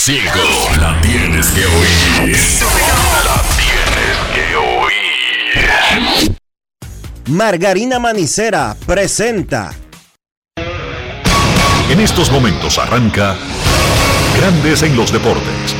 105. La tienes que oír. La tienes que oír. Margarina Manicera presenta. En estos momentos arranca Grandes en los Deportes.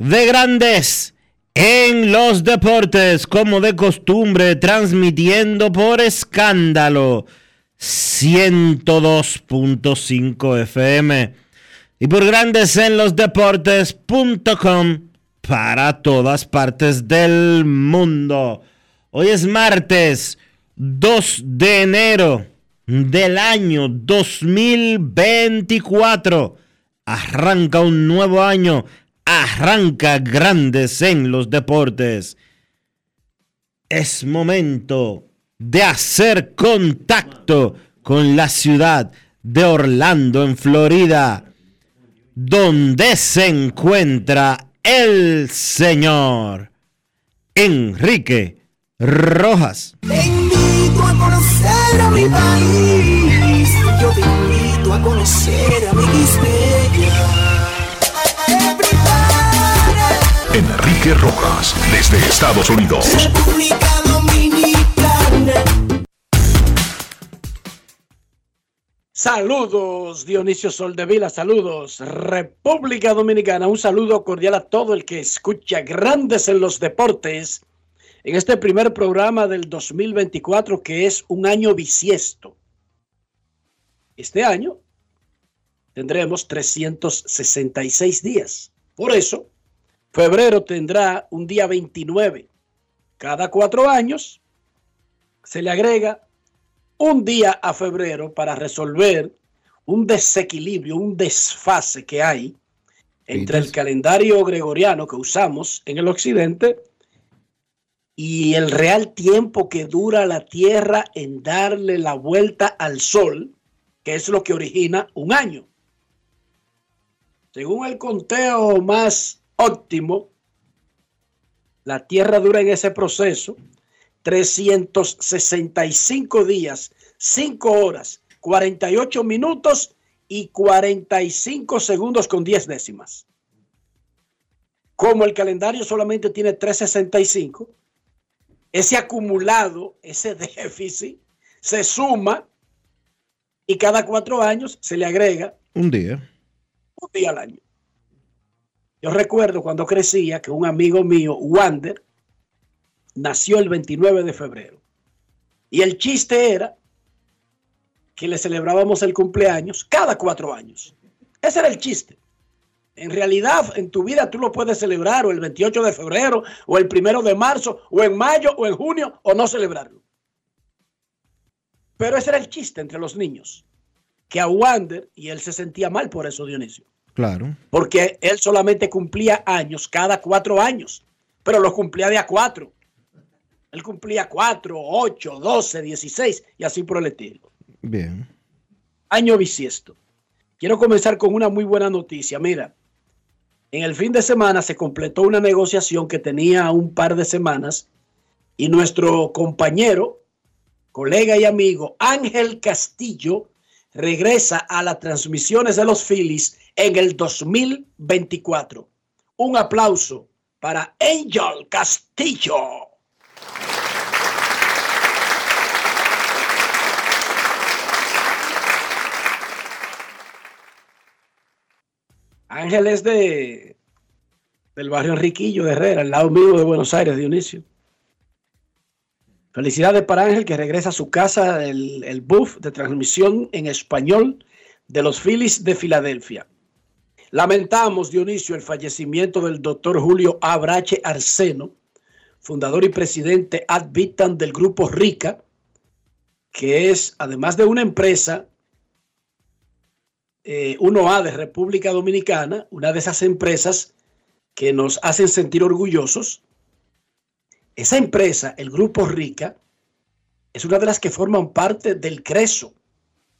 de Grandes en los Deportes, como de costumbre, transmitiendo por escándalo 102.5 FM y por Grandes en los Deportes.com para todas partes del mundo. Hoy es martes 2 de enero del año 2024. Arranca un nuevo año, arranca grandes en los deportes. Es momento de hacer contacto con la ciudad de Orlando, en Florida, donde se encuentra el señor Enrique Rojas. Te invito a conocer a mi país. Enrique Rojas desde Estados Unidos. República Dominicana. Saludos, Dionisio Soldevila, saludos, República Dominicana, un saludo cordial a todo el que escucha Grandes en los Deportes en este primer programa del 2024 que es un año bisiesto. Este año tendremos 366 días. Por eso, febrero tendrá un día 29. Cada cuatro años se le agrega un día a febrero para resolver un desequilibrio, un desfase que hay entre el calendario gregoriano que usamos en el occidente y el real tiempo que dura la Tierra en darle la vuelta al Sol, que es lo que origina un año. Según el conteo más óptimo, la Tierra dura en ese proceso 365 días, 5 horas, 48 minutos y 45 segundos con 10 décimas. Como el calendario solamente tiene 365, ese acumulado, ese déficit, se suma y cada cuatro años se le agrega Un día. un día al año. Yo recuerdo cuando crecía que un amigo mío, Wander, nació el 29 de febrero. Y el chiste era que le celebrábamos el cumpleaños cada cuatro años. Ese era el chiste. En realidad, en tu vida tú lo puedes celebrar o el 28 de febrero, o el primero de marzo, o en mayo, o en junio, o no celebrarlo. Pero ese era el chiste entre los niños. Que a Wander, y él se sentía mal por eso, Dionisio, Claro. porque él solamente cumplía años cada cuatro años, pero los cumplía de a cuatro. Él cumplía cuatro, ocho, doce, dieciséis y así por el estilo. Bien. Año bisiesto. quiero comenzar con una muy buena noticia. Mira, en el fin de semana se completó una negociación que tenía un par de semanas y nuestro compañero, colega y amigo Ángel Castillo regresa a las transmisiones de los Phillies en el 2024. Un aplauso para Angel Castillo. Ángel es de del barrio Enriquillo de Herrera, al lado mío de Buenos Aires, Dionisio. Felicidades para Ángel que regresa a su casa, el, el buff de transmisión en español de los Phillies de Filadelfia. Lamentamos, Dionisio, el fallecimiento del doctor Julio Abrache Arseno, fundador y presidente ad vitam del grupo RICA, que es, además de una empresa, eh, 1A de República Dominicana, una de esas empresas que nos hacen sentir orgullosos. Esa empresa, el Grupo Rica, es una de las que forman parte del CRESO,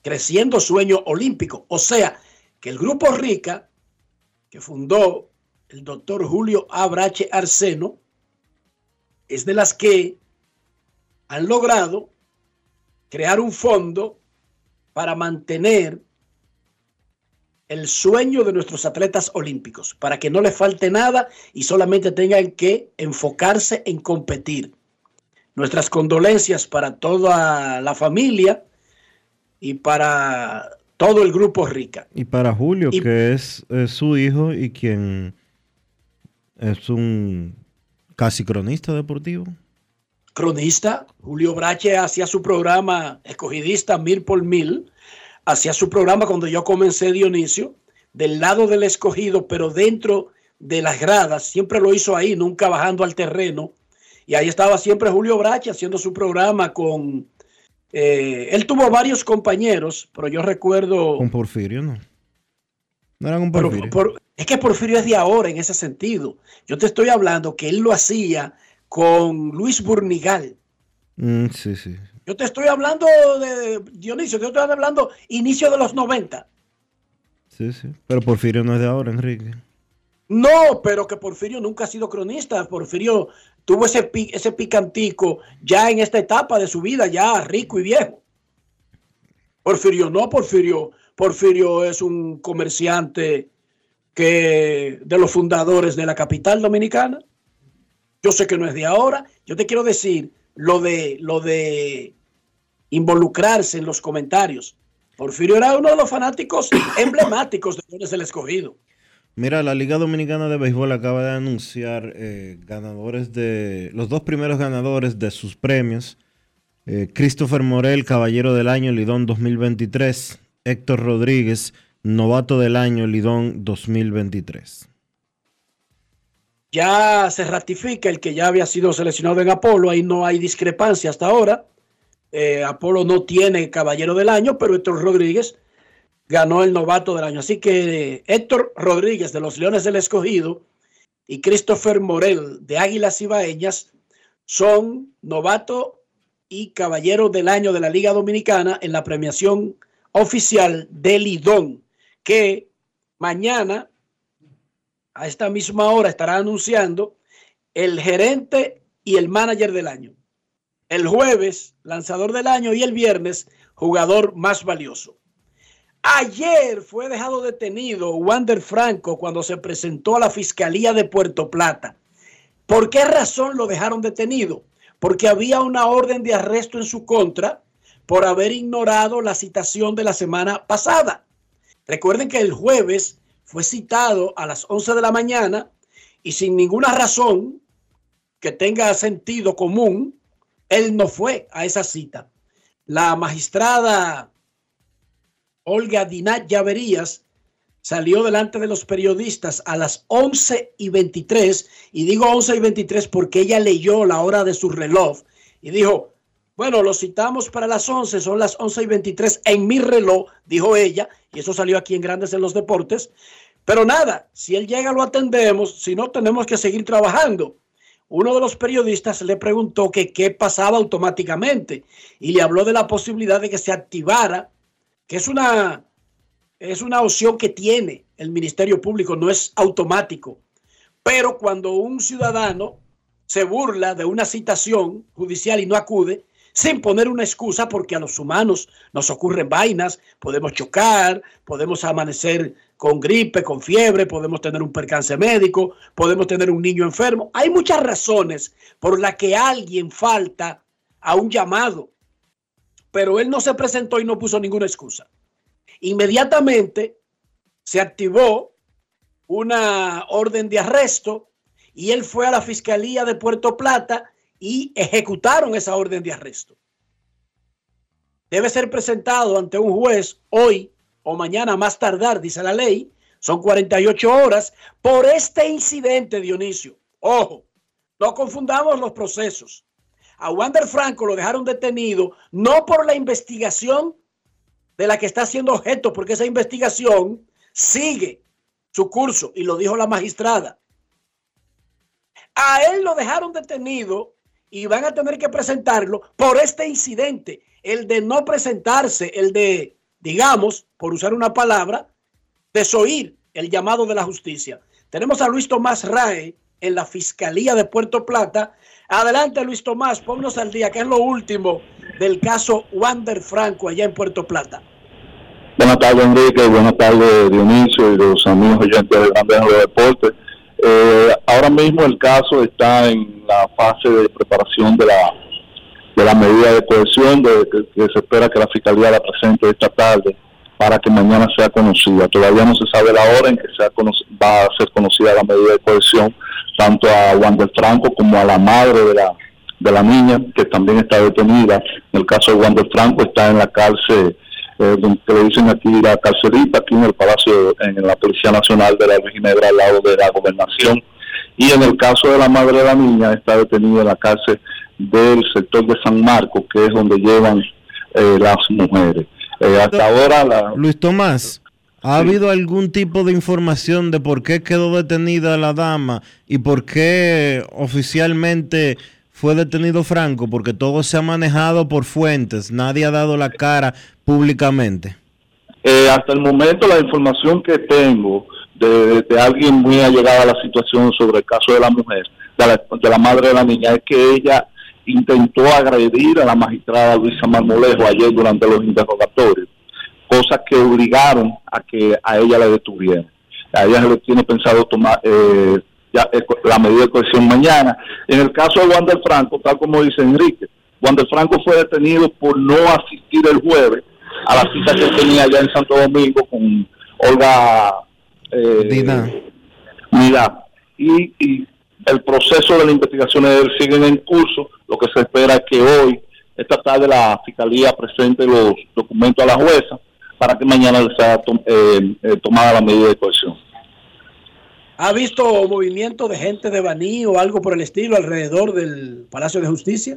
Creciendo Sueño Olímpico. O sea, que el Grupo Rica, que fundó el doctor Julio Abrache Arseno, es de las que han logrado crear un fondo para mantener el sueño de nuestros atletas olímpicos, para que no les falte nada y solamente tengan que enfocarse en competir. Nuestras condolencias para toda la familia y para todo el grupo Rica. Y para Julio, y, que es, es, su hijo y quien es un casi cronista deportivo. Cronista, Julio Brache hacía su programa escogidista mil por mil hacía su programa cuando yo comencé Dionisio, del lado del escogido, pero dentro de las gradas, siempre lo hizo ahí, nunca bajando al terreno. Y ahí estaba siempre Julio Brache haciendo su programa con... Eh, él tuvo varios compañeros, pero yo recuerdo... Con Porfirio, ¿no? No era con Porfirio. Por, por, es que Porfirio es de ahora en ese sentido. Yo te estoy hablando que él lo hacía con Luis Burnigal. Mm, sí, sí. Yo te estoy hablando de Dionisio, yo te estoy hablando inicio de los 90. Sí, sí. Pero Porfirio no es de ahora, Enrique. No, pero que Porfirio nunca ha sido cronista. Porfirio tuvo ese, ese picantico ya en esta etapa de su vida, ya rico y viejo. Porfirio no, Porfirio. Porfirio es un comerciante que de los fundadores de la capital dominicana. Yo sé que no es de ahora. Yo te quiero decir lo de lo de involucrarse en los comentarios. Porfirio era uno de los fanáticos emblemáticos de Leones del Escogido. Mira, la Liga Dominicana de Béisbol acaba de anunciar eh, ganadores de los dos primeros ganadores de sus premios. Eh, Christopher Morel, Caballero del Año, Lidón 2023. Héctor Rodríguez, Novato del Año, Lidón 2023. Ya se ratifica el que ya había sido seleccionado en Apolo, ahí no hay discrepancia hasta ahora. Eh, Apolo no tiene caballero del año, pero Héctor Rodríguez ganó el novato del año. Así que eh, Héctor Rodríguez de los Leones del Escogido y Christopher Morel de Águilas Ibaeñas son novato y caballero del año de la Liga Dominicana en la premiación oficial del Lidón, que mañana a esta misma hora estará anunciando el gerente y el manager del año el jueves lanzador del año y el viernes jugador más valioso. Ayer fue dejado detenido Wander Franco cuando se presentó a la Fiscalía de Puerto Plata. ¿Por qué razón lo dejaron detenido? Porque había una orden de arresto en su contra por haber ignorado la citación de la semana pasada. Recuerden que el jueves fue citado a las 11 de la mañana y sin ninguna razón que tenga sentido común, él no fue a esa cita. La magistrada Olga Dinat Llaverías salió delante de los periodistas a las 11 y 23, y digo 11 y 23 porque ella leyó la hora de su reloj y dijo, bueno, lo citamos para las 11, son las 11 y 23 en mi reloj, dijo ella, y eso salió aquí en Grandes en los Deportes. Pero nada, si él llega lo atendemos, si no tenemos que seguir trabajando uno de los periodistas le preguntó que qué pasaba automáticamente y le habló de la posibilidad de que se activara, que es una es una opción que tiene el Ministerio Público, no es automático. Pero cuando un ciudadano se burla de una citación judicial y no acude, sin poner una excusa, porque a los humanos nos ocurren vainas, podemos chocar, podemos amanecer con gripe, con fiebre, podemos tener un percance médico, podemos tener un niño enfermo. Hay muchas razones por las que alguien falta a un llamado, pero él no se presentó y no puso ninguna excusa. Inmediatamente se activó una orden de arresto y él fue a la Fiscalía de Puerto Plata y ejecutaron esa orden de arresto. Debe ser presentado ante un juez hoy o mañana más tardar, dice la ley. Son 48 horas por este incidente, Dionisio. Ojo, no confundamos los procesos. A Wander Franco lo dejaron detenido no por la investigación de la que está siendo objeto, porque esa investigación sigue su curso y lo dijo la magistrada. A él lo dejaron detenido y van a tener que presentarlo por este incidente, el de no presentarse, el de, digamos, por usar una palabra, desoír el llamado de la justicia. Tenemos a Luis Tomás Rae en la Fiscalía de Puerto Plata. Adelante, Luis Tomás, ponnos al día, que es lo último del caso Wander Franco allá en Puerto Plata. Buenas tardes, Enrique. Buenas tardes, Dionisio y los amigos oyentes de Grandes de Deportes. Eh, ahora mismo el caso está en la fase de preparación de la de la medida de cohesión de, que, se espera que la fiscalía la presente esta tarde para que mañana sea conocida. Todavía no se sabe la hora en que sea va a ser conocida la medida de cohesión tanto a Wander Franco como a la madre de la de la niña que también está detenida. En el caso de Wander Franco está en la cárcel eh, que le dicen aquí la carcelita, aquí en el Palacio, en la Policía Nacional de la Ginebra, al lado de la gobernación. Y en el caso de la madre de la niña, está detenida en la cárcel del sector de San Marcos, que es donde llevan eh, las mujeres. Eh, hasta ahora la... Luis Tomás. ¿Ha habido algún tipo de información de por qué quedó detenida la dama y por qué oficialmente fue detenido Franco? Porque todo se ha manejado por fuentes, nadie ha dado la cara públicamente? Eh, hasta el momento la información que tengo de, alguien muy allegado a la situación sobre el caso de la mujer, de la, madre de la niña, es que ella intentó agredir a la magistrada Luisa Marmolejo ayer durante los interrogatorios, cosas que obligaron a que a ella la detuvieran. A ella se le tiene pensado tomar eh, ya, eh, la medida de cohesión mañana. En el caso de Wander Franco, tal como dice Enrique, Wander Franco fue detenido por no asistir el jueves a la cita que tenía allá en Santo Domingo con Olga eh, Mira, y, el proceso de la investigación de él sigue en curso. Lo que se espera es que hoy, esta tarde, la fiscalía presente los documentos a la jueza para que mañana sea eh, eh, tomada la medida de cohesión. ¿Ha visto movimiento de gente de Baní o algo por el estilo alrededor del Palacio de Justicia?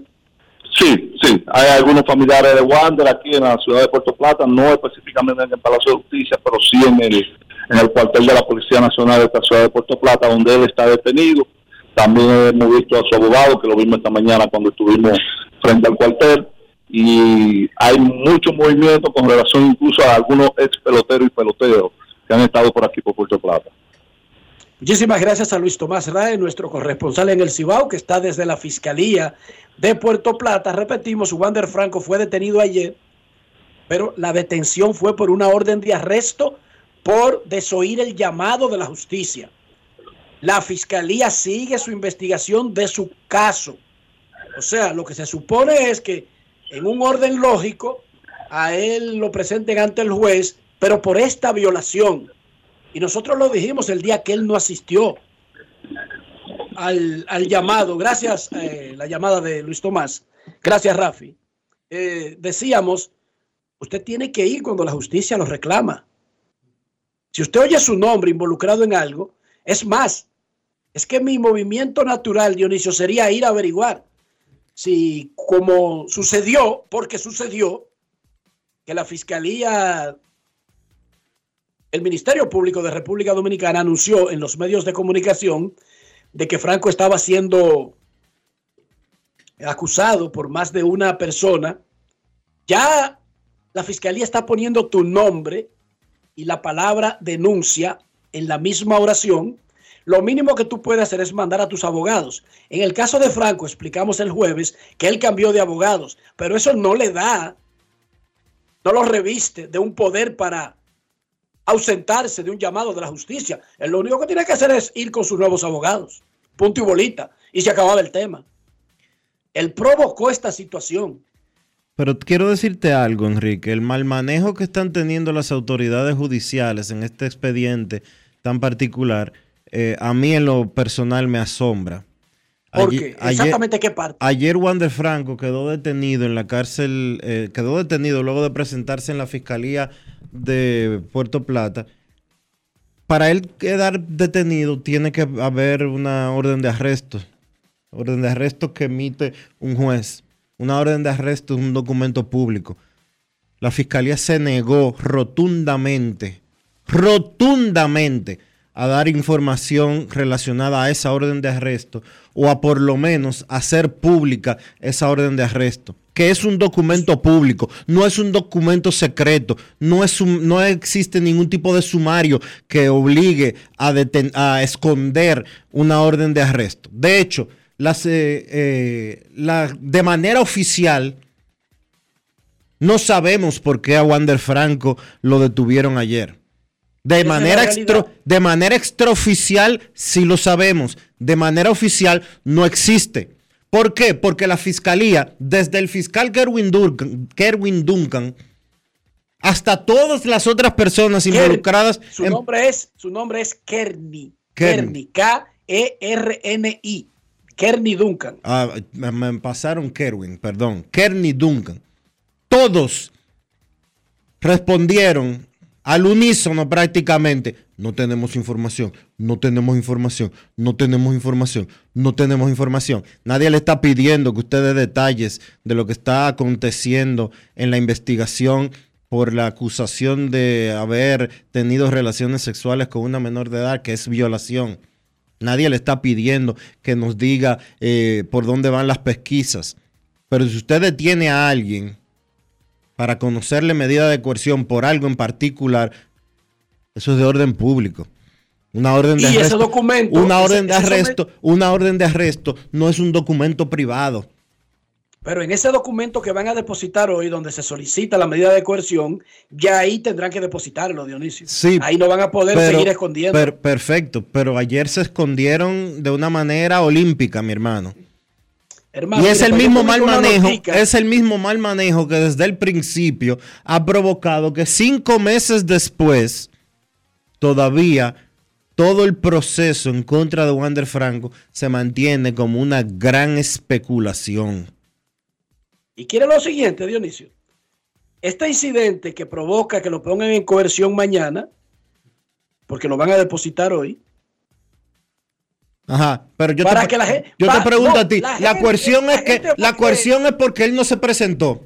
Sí, sí, hay algunos familiares de Wander aquí en la ciudad de Puerto Plata, no específicamente en el Palacio de Justicia, pero sí en el, en el cuartel de la Policía Nacional de esta ciudad de Puerto Plata, donde él está detenido. También hemos visto a su abogado, que lo vimos esta mañana cuando estuvimos frente al cuartel. Y hay mucho movimiento con relación incluso a algunos ex peloteros y peloteros que han estado por aquí por Puerto Plata. Muchísimas gracias a Luis Tomás Rae, nuestro corresponsal en el Cibao, que está desde la Fiscalía de Puerto Plata. Repetimos, Wander Franco fue detenido ayer, pero la detención fue por una orden de arresto por desoír el llamado de la justicia. La Fiscalía sigue su investigación de su caso. O sea, lo que se supone es que en un orden lógico a él lo presenten ante el juez, pero por esta violación y nosotros lo dijimos el día que él no asistió al, llamado. Gracias, eh, la llamada de Luis Tomás. Gracias, Rafi. Eh, decíamos, usted tiene que ir cuando la justicia lo reclama. Si usted oye su nombre involucrado en algo, es más, es que mi movimiento natural, Dionisio, sería ir a averiguar si como sucedió, porque sucedió, que la Fiscalía el Ministerio Público de República Dominicana anunció en los medios de comunicación de que Franco estaba siendo acusado por más de una persona. Ya la fiscalía está poniendo tu nombre y la palabra denuncia en la misma oración, lo mínimo que tú puedes hacer es mandar a tus abogados. En el caso de Franco, explicamos el jueves que él cambió de abogados, pero eso no le da, no lo reviste de un poder para ausentarse de un llamado de la justicia. Él lo único que tiene que hacer es ir con sus nuevos abogados. Punto y bolita. Y se acababa el tema. Él provocó esta situación. Pero quiero decirte algo, Enrique. El mal manejo que están teniendo las autoridades judiciales en este expediente tan particular, eh, a mí en lo personal me asombra. ¿Por qué? ¿Exactamente qué parte? Ayer Wander Franco quedó detenido en la cárcel, eh, quedó detenido luego de presentarse en la Fiscalía de Puerto Plata. Para él quedar detenido tiene que haber una orden de arresto. Orden de arresto que emite un juez. Una orden de arresto es un documento público. La Fiscalía se negó rotundamente, rotundamente a dar información relacionada a esa orden de arresto o a por lo menos hacer pública esa orden de arresto, que es un documento público, no es un documento secreto, no, es no existe ningún tipo de sumario que obligue a, a esconder una orden de arresto. De hecho, las, eh, eh, de manera oficial, no sabemos por qué a Wander Franco lo detuvieron ayer. De manera, de manera extraoficial sí lo sabemos. De manera oficial no existe. ¿Por qué? Porque la fiscalía, desde el fiscal Kerwin Duncan, hasta todas las otras personas involucradas. Su, nombre, es, su nombre es Kerny. Kerny. K-E-R-N-I. Kerny Duncan. Ah, me pasaron Kerwin, perdón. Kerny Duncan. Todos respondieron al unísono prácticamente. No tenemos información, no tenemos información, no tenemos información, no tenemos información. Nadie le está pidiendo que usted dé detalles de lo que está aconteciendo en la investigación por la acusación de haber tenido relaciones sexuales con una menor de edad, que es violación. Nadie le está pidiendo que nos diga eh, por dónde van las pesquisas. Pero si usted detiene a alguien para conocerle medida de coerción por algo en particular, eso es de orden público. Una orden de arresto, documento, una orden de arresto, una orden de arresto no es un documento privado. Pero en ese documento que van a depositar hoy, donde se solicita la medida de coerción, ya ahí tendrán que depositarlo, Dionisio. Sí, ahí no van a poder seguir escondiendo. perfecto, pero ayer se escondieron de una manera olímpica, mi hermano. Y es el mismo mal manejo, es el mismo mal manejo que desde el principio ha provocado que cinco meses después todavía todo el proceso en contra de Wander Franco se mantiene como una gran especulación. Y quiere lo siguiente, Dionisio. Este incidente que provoca que lo pongan en coerción mañana, porque lo van a depositar hoy. Ajá, pero yo, te, yo te pregunto a ti, la, coerción es que la coerción es porque él no se presentó.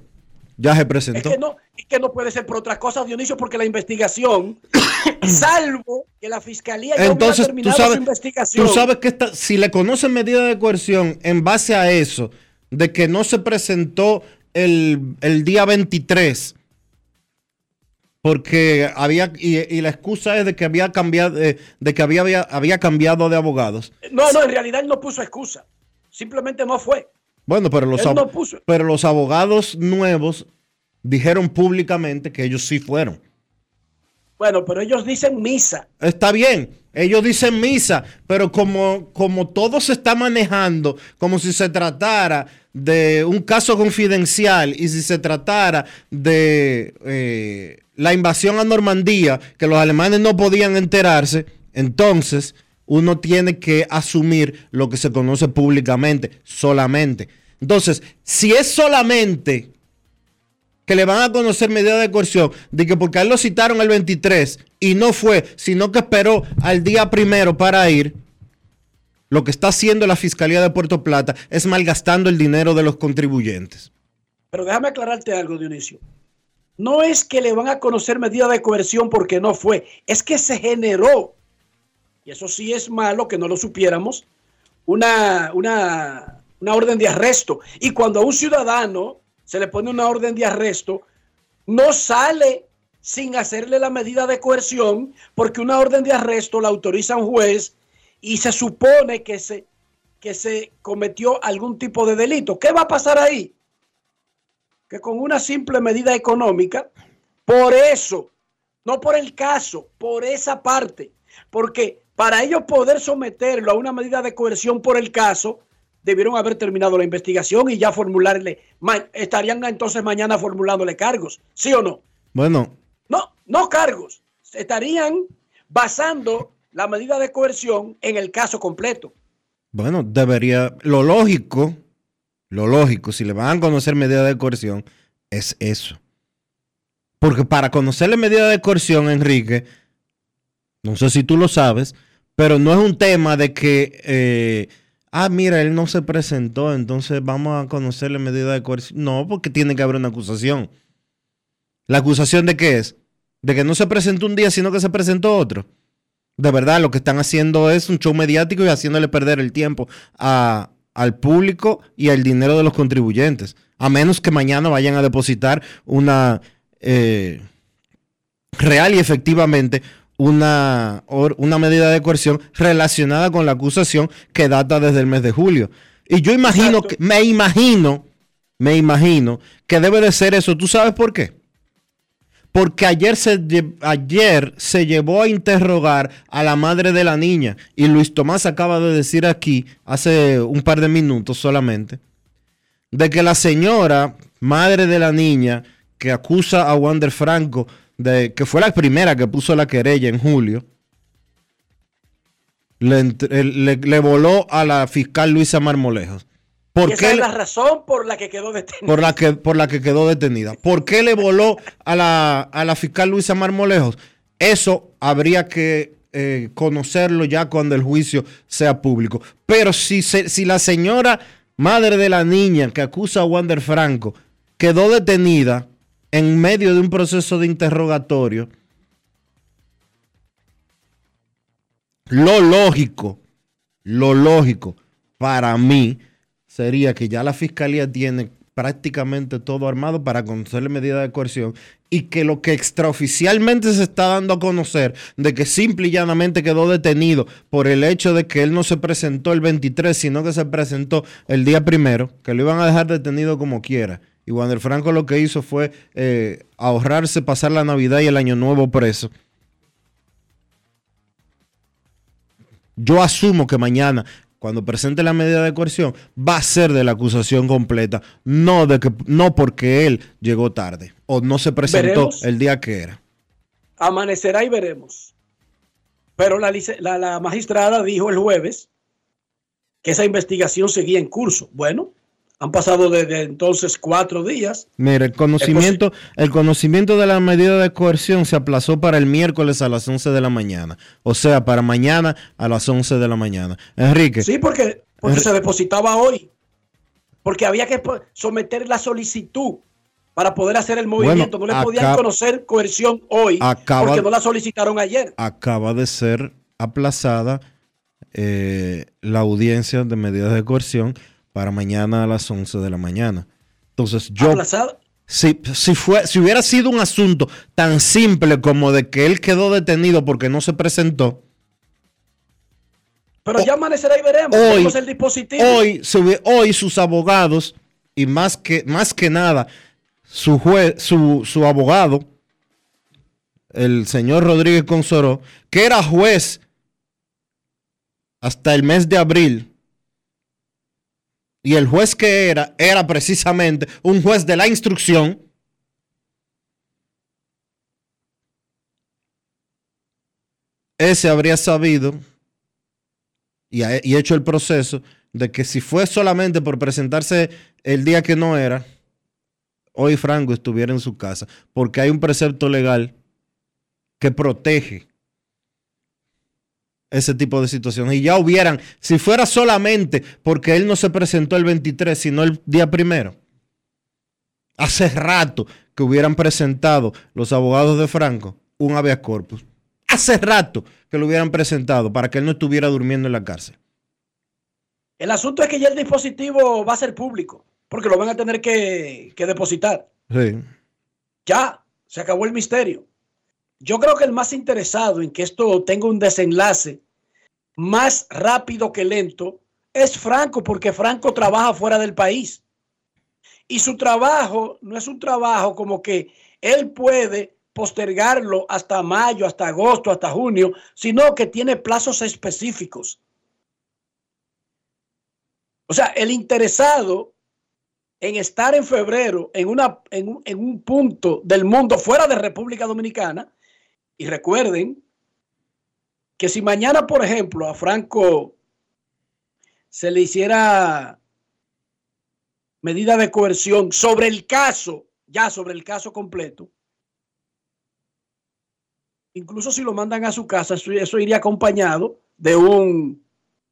Ya se presentó. Es que, no, es que no puede ser por otra cosa, Dionisio, porque la investigación, salvo que la fiscalía ya Entonces, terminado tú sabes, su investigación. Tú sabes que si le conocen medida de coerción en base a eso, de que no se presentó el, día 23 porque había y, la excusa es de que había cambiado eh, de, que había, había, cambiado de abogados. No, no, en realidad él no puso excusa. Simplemente no fue. Bueno, pero los, pero los abogados nuevos dijeron públicamente que ellos sí fueron. Bueno, pero ellos dicen misa. Está bien, ellos dicen misa, pero como, como todo se está manejando, como si se tratara de un caso confidencial y si se tratara de eh, la invasión a Normandía, que los alemanes no podían enterarse, entonces uno tiene que asumir lo que se conoce públicamente, solamente. Entonces, si es solamente que le van a conocer medida de coerción, de que porque él lo citaron el 23 y no fue, sino que esperó al día primero para ir, lo que está haciendo la Fiscalía de Puerto Plata es malgastando el dinero de los contribuyentes. Pero déjame aclararte algo, Dionisio. No es que le van a conocer medida de coerción porque no fue, es que se generó, y eso sí es malo que no lo supiéramos, una, una, orden de arresto. Y cuando a un ciudadano se le pone una orden de arresto, no sale sin hacerle la medida de coerción, porque una orden de arresto la autoriza un juez y se supone que se, que se cometió algún tipo de delito. ¿Qué va a pasar ahí? Que con una simple medida económica, por eso, no por el caso, por esa parte, porque para ellos poder someterlo a una medida de coerción por el caso, debieron haber terminado la investigación y ya formularle, estarían entonces mañana formulándole cargos, ¿sí o no? Bueno. No, no cargos, estarían basando la medida de coerción en el caso completo. Bueno, debería, lo lógico, lo lógico, si le van a conocer medida de coerción, es eso. Porque para conocerle medida de coerción, Enrique, no sé si tú lo sabes, pero no es un tema de que, eh, ah, mira, él no se presentó, entonces vamos a conocerle medida de coerción. No, porque tiene que haber una acusación. ¿La acusación de qué es? De que no se presentó un día, sino que se presentó otro. De verdad, lo que están haciendo es un show mediático y haciéndole perder el tiempo al público y al dinero de los contribuyentes. A menos que mañana vayan a depositar una eh, real y efectivamente una, una medida de coerción relacionada con la acusación que data desde el mes de julio. Y yo imagino, que, me imagino, me imagino que debe de ser eso. ¿Tú sabes por qué? Porque ayer se, ayer se llevó a interrogar a la madre de la niña. Y Luis Tomás acaba de decir aquí, hace un par de minutos solamente, de que la señora, madre de la niña, que acusa a Wander Franco, de, que fue la primera que puso la querella en julio, le, voló a la fiscal Luisa Marmolejos. ¿Por esa es la razón por la que quedó detenida. Por la que, por la que quedó detenida. ¿Por qué le voló a la, fiscal Luisa Marmolejos? Eso habría que eh, conocerlo ya cuando el juicio sea público. Pero si, si la señora madre de la niña que acusa a Wander Franco quedó detenida en medio de un proceso de interrogatorio, lo lógico, lo lógico para mí sería que ya la fiscalía tiene prácticamente todo armado para conocerle medida de coerción y que lo que extraoficialmente se está dando a conocer de que simple y llanamente quedó detenido por el hecho de que él no se presentó el 23, sino que se presentó el día primero, que lo iban a dejar detenido como quiera. Y Wander Franco lo que hizo fue eh, ahorrarse pasar la Navidad y el Año Nuevo preso. Yo asumo que mañana cuando presente la medida de coerción, va a ser de la acusación completa, no, de que, no porque él llegó tarde o no se presentó el día que era. Amanecerá y veremos. Pero la, la magistrada dijo el jueves que esa investigación seguía en curso. Bueno, han pasado desde entonces cuatro días. Mire, el conocimiento, el conocimiento de la medida de coerción se aplazó para el miércoles a las 11 de la mañana. O sea, para mañana a las 11 de la mañana. Enrique. Sí, porque, se depositaba hoy. Porque había que someter la solicitud para poder hacer el movimiento. no le podían conocer coerción hoy porque no la solicitaron ayer. Acaba de ser aplazada eh, la audiencia de medidas de coerción para mañana a las 11 de la mañana. Entonces yo... Si, si, fue, si hubiera sido un asunto tan simple como de que él quedó detenido porque no se presentó. Pero ya amanecerá y veremos. Hoy, el dispositivo. Hoy, hoy sus abogados, y más que, más que nada, su, juez, su, su abogado, el señor Rodríguez Consoró, que era juez hasta el mes de abril y el juez que era era precisamente un juez de la instrucción, ese habría sabido y, hecho el proceso de que si fue solamente por presentarse el día que no era, hoy Franco estuviera en su casa, porque hay un precepto legal que protege ese tipo de situaciones. Y ya hubieran, si fuera solamente porque él no se presentó el 23, sino el día primero, hace rato que hubieran presentado los abogados de Franco un habeas corpus. Hace rato que lo hubieran presentado para que él no estuviera durmiendo en la cárcel. El asunto es que ya el dispositivo va a ser público, porque lo van a tener que, que depositar. Sí. Ya, se acabó el misterio. Yo creo que el más interesado en que esto tenga un desenlace más rápido que lento es Franco, porque Franco trabaja fuera del país. Y su trabajo no es un trabajo como que él puede postergarlo hasta mayo, hasta agosto, hasta junio, sino que tiene plazos específicos. O sea, el interesado en estar en febrero en, una, en, en un punto del mundo fuera de República Dominicana, y recuerden que si mañana, por ejemplo, a Franco se le hiciera medida de coerción sobre el caso, ya sobre el caso completo, incluso si lo mandan a su casa, eso, iría acompañado de un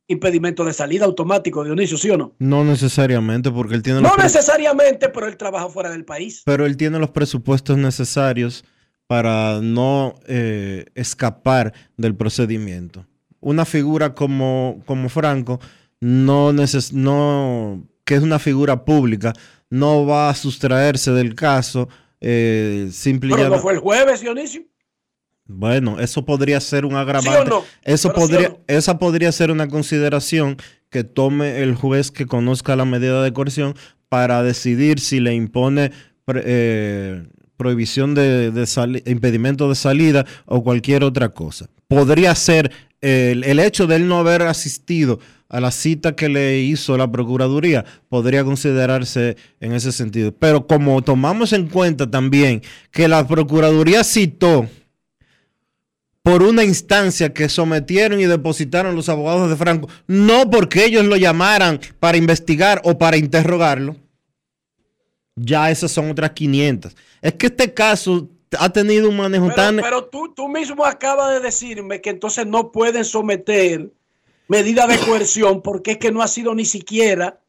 impedimento de salida automático, Dionisio, ¿sí o no? No necesariamente, porque él tiene... No necesariamente, pero él trabaja fuera del país. Pero él tiene los presupuestos necesarios para no eh, escapar del procedimiento. Una figura como, como Franco, no, neces no, que es una figura pública, no va a sustraerse del caso. Eh, Pero no fue el jueves, Dionisio. Bueno, eso podría ser un agravante. Eso podría, Esa podría ser una consideración que tome el juez que conozca la medida de coerción para decidir si le impone eh, prohibición de, impedimento de salida o cualquier otra cosa. Podría ser el, el, hecho de él no haber asistido a la cita que le hizo la Procuraduría, podría considerarse en ese sentido. Pero como tomamos en cuenta también que la Procuraduría citó por una instancia que sometieron y depositaron los abogados de Franco, no porque ellos lo llamaran para investigar o para interrogarlo, ya esas son otras 500. Es que este caso ha tenido un manejo tan... Pero tú, tú mismo acabas de decirme que entonces no pueden someter medida de coerción porque es que no ha sido ni siquiera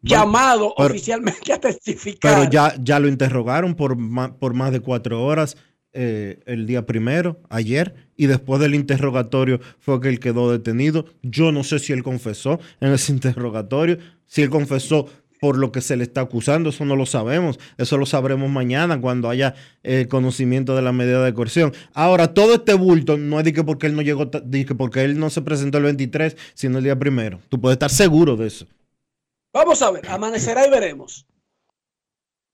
llamado oficialmente a testificar. Pero ya, ya lo interrogaron por por más de cuatro horas eh, el día primero, ayer, y después del interrogatorio fue que él quedó detenido. Yo no sé si él confesó en ese interrogatorio, si él confesó por lo que se le está acusando, eso no lo sabemos, eso lo sabremos mañana cuando haya eh, conocimiento de la medida de coerción. Ahora, todo este bulto no es de que porque él no llegó, de que porque él no se presentó el 23, sino el día primero. Tú puedes estar seguro de eso. Vamos a ver, amanecerá y veremos.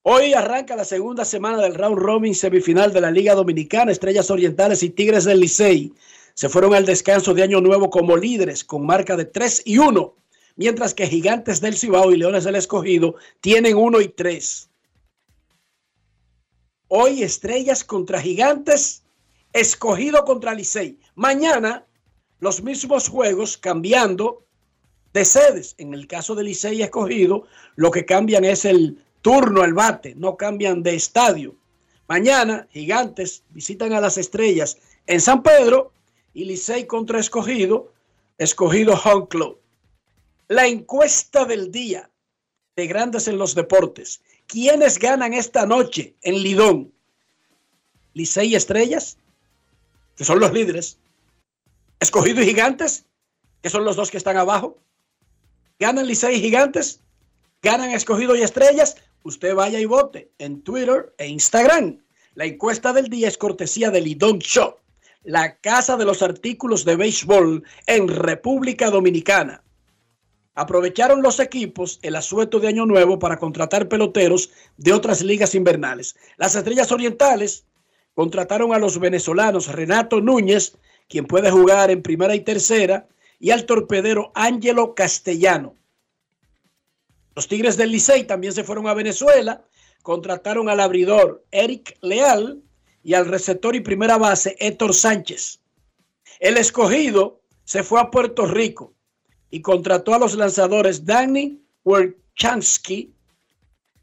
Hoy arranca la segunda semana del round robin semifinal de la Liga Dominicana. Estrellas Orientales y Tigres del Licey se fueron al descanso de Año Nuevo como líderes con marca de 3 y 1, mientras que Gigantes del Cibao y Leones del Escogido tienen 1 y 3. Hoy Estrellas contra Gigantes, Escogido contra Licey. Mañana los mismos juegos cambiando de sedes. En el caso de Licey Escogido, lo que cambian es el turno al bate, no cambian de estadio. Mañana, Gigantes visitan a las Estrellas en San Pedro y Licey contra Escogido, Escogido Home Club. La encuesta del día de Grandes en los Deportes. ¿Quiénes ganan esta noche en Lidón? Licey Estrellas, que son los líderes. Escogido y Gigantes, que son los dos que están abajo. ¿Ganan Licey y Gigantes? ¿Ganan Escogido y Estrellas? usted vaya y vote en Twitter e Instagram. La encuesta del día es cortesía del Lidón Shop, la casa de los artículos de béisbol en República Dominicana. Aprovecharon los equipos el asueto de Año Nuevo para contratar peloteros de otras ligas invernales. Las Estrellas Orientales contrataron a los venezolanos Renato Núñez, quien puede jugar en primera y tercera, y al torpedero Ángelo Castellano. Los Tigres del Licey también se fueron a Venezuela, contrataron al abridor Eric Leal y al receptor y primera base Héctor Sánchez. El escogido se fue a Puerto Rico y contrató a los lanzadores Danny Werchansky,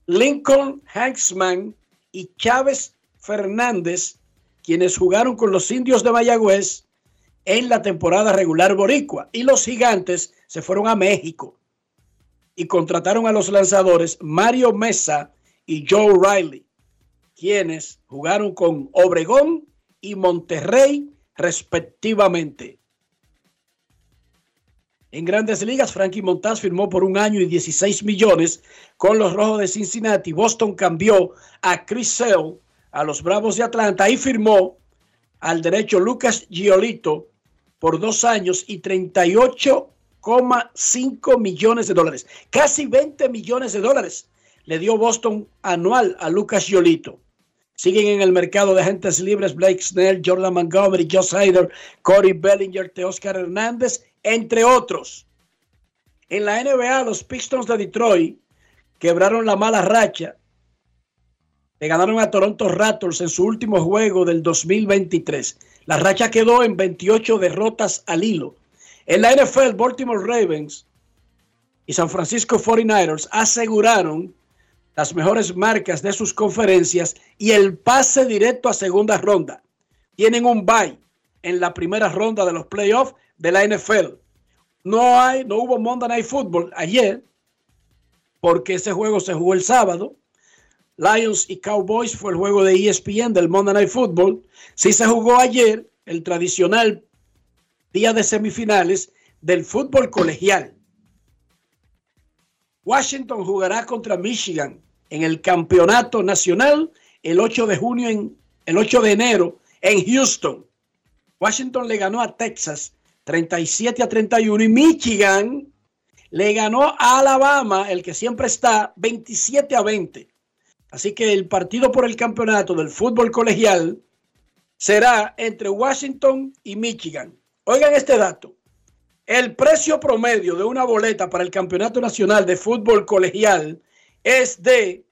Lincoln Hanksman y Chávez Fernández, quienes jugaron con los indios de Mayagüez en la temporada regular boricua. Y los gigantes se fueron a México y contrataron a los lanzadores Mario Mesa y Joe Riley, quienes jugaron con Obregón y Monterrey respectivamente. En grandes ligas, Frankie Montaz firmó por un año y 16 millones con los Rojos de Cincinnati. Boston cambió a Chris Sale a los Bravos de Atlanta y firmó al derecho Lucas Giolito por dos años y 38,5 millones de dólares. Casi 20 millones de dólares le dio Boston anual a Lucas Giolito. Siguen en el mercado de agentes libres Blake Snell, Jordan Montgomery, Josh Hader, Corey Bellinger, Teoscar Hernández, entre otros. En la NBA, los Pistons de Detroit quebraron la mala racha. Le ganaron a Toronto Raptors en su último juego del 2023. La racha quedó en 28 derrotas al hilo. En la NFL, Baltimore Ravens y San Francisco 49ers aseguraron las mejores marcas de sus conferencias y el pase directo a segunda ronda. Tienen un bye en la primera ronda de los playoffs de la NFL. No hay, no hubo Monday Night Football ayer, porque ese juego se jugó el sábado. Lions y Cowboys fue el juego de ESPN del Monday Night Football. Sí se jugó ayer el tradicional día de semifinales del fútbol colegial. Washington jugará contra Michigan en el campeonato nacional el 8 de junio, en, el 8 de enero en Houston. Washington le ganó a Texas 37 a 31 y Michigan le ganó a Alabama, el que siempre está, 27 a 20. Así que el partido por el campeonato del fútbol colegial será entre Washington y Michigan. Oigan este dato. El precio promedio de una boleta para el Campeonato Nacional de Fútbol Colegial es de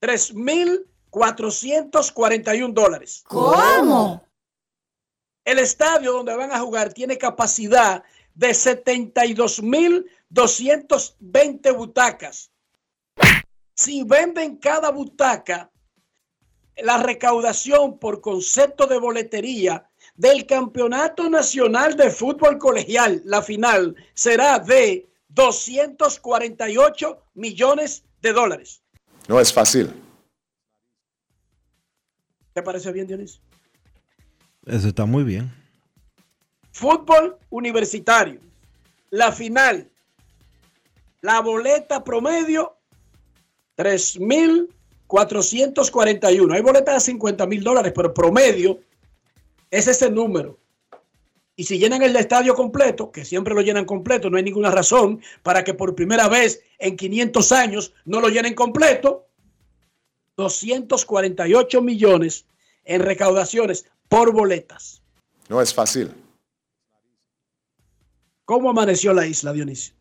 3.441 dólares. ¿Cómo? El estadio donde van a jugar tiene capacidad de 72.220 butacas. Si venden cada butaca, la recaudación por concepto de boletería del Campeonato Nacional de Fútbol Colegial, la final, será de 248 millones de dólares. No es fácil. ¿Te parece bien, Dionisio? Eso está muy bien. Fútbol universitario. La final. La boleta promedio, 3.441. Hay boletas de 50 mil dólares, pero promedio es ese número. Y si llenan el estadio completo, que siempre lo llenan completo, no hay ninguna razón para que por primera vez en 500 años no lo llenen completo. 248 millones en recaudaciones por boletas. No es fácil. ¿Cómo amaneció la isla, Dionisio?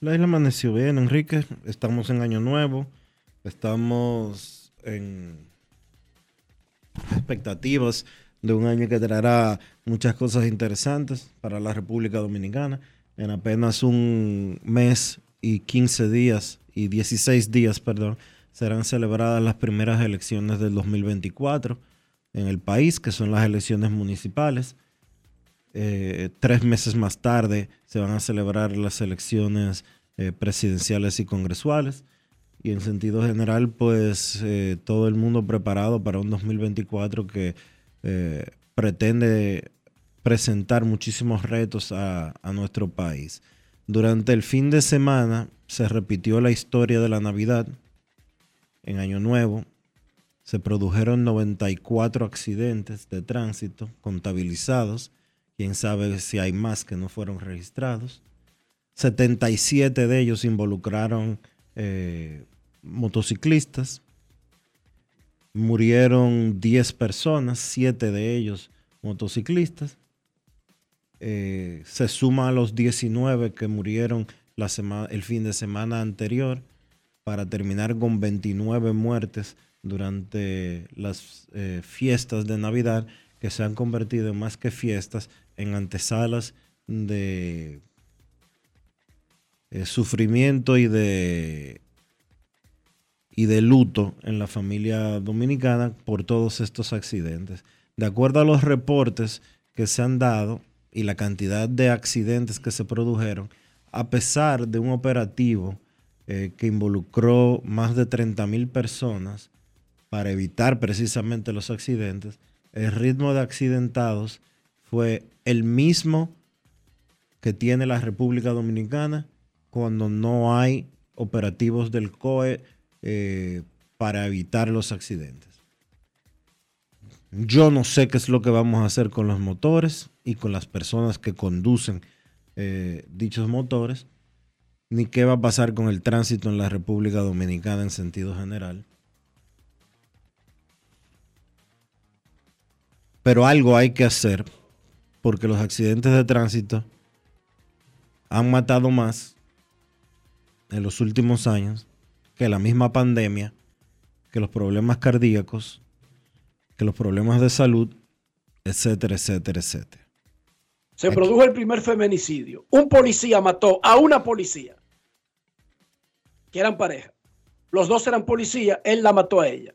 La isla amaneció bien, Enrique. Estamos en Año Nuevo. Estamos en expectativas de un año que traerá muchas cosas interesantes para la República Dominicana. En apenas un mes y 15 días y 16 días, perdón, serán celebradas las primeras elecciones del 2024 en el país, que son las elecciones municipales. Eh, tres meses más tarde se van a celebrar las elecciones eh, presidenciales y congresuales. Y en sentido general, pues eh, todo el mundo preparado para un 2024 que pretende presentar muchísimos retos a, a nuestro país. Durante el fin de semana se repitió la historia de la Navidad en Año Nuevo se produjeron 94 accidentes de tránsito contabilizados. Quién sabe si hay más que no fueron registrados. 77 de ellos involucraron eh, motociclistas. Murieron 10 personas, 7 de ellos motociclistas. Eh, se suma a los 19 que murieron la semana, el fin de semana anterior para terminar con 29 muertes durante las eh, fiestas de Navidad que se han convertido más que fiestas en antesalas de eh, sufrimiento y de y de luto en la familia dominicana por todos estos accidentes. De acuerdo a los reportes que se han dado y la cantidad de accidentes que se produjeron, a pesar de un operativo eh, que involucró más de 30 mil personas para evitar precisamente los accidentes, el ritmo de accidentados fue el mismo que tiene la República Dominicana cuando no hay operativos del COE eh, para evitar los accidentes. Yo no sé qué es lo que vamos a hacer con los motores y con las personas que conducen eh, dichos motores, ni qué va a pasar con el tránsito en la República Dominicana en sentido general. Pero algo hay que hacer porque los accidentes de tránsito han matado más en los últimos años que la misma pandemia, que los problemas cardíacos, que los problemas de salud, etcétera, etcétera, etcétera. Se produjo el primer feminicidio. Un policía mató a una policía, que eran pareja. Los dos eran policías, él la mató a ella.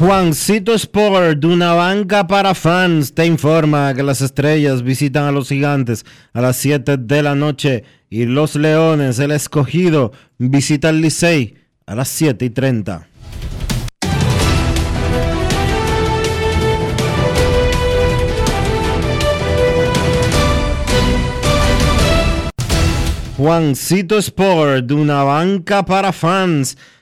Juancito Sport, de una banca para fans, te informa que las estrellas visitan a los gigantes a las 7 de la noche y los leones, el escogido, visita al Licey a las 7 y 30. Juancito Sport, de una banca para fans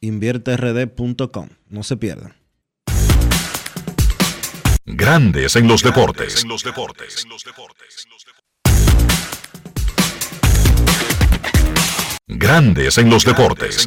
invierterd.com. No se pierdan. Grandes en los deportes. Grandes en los deportes.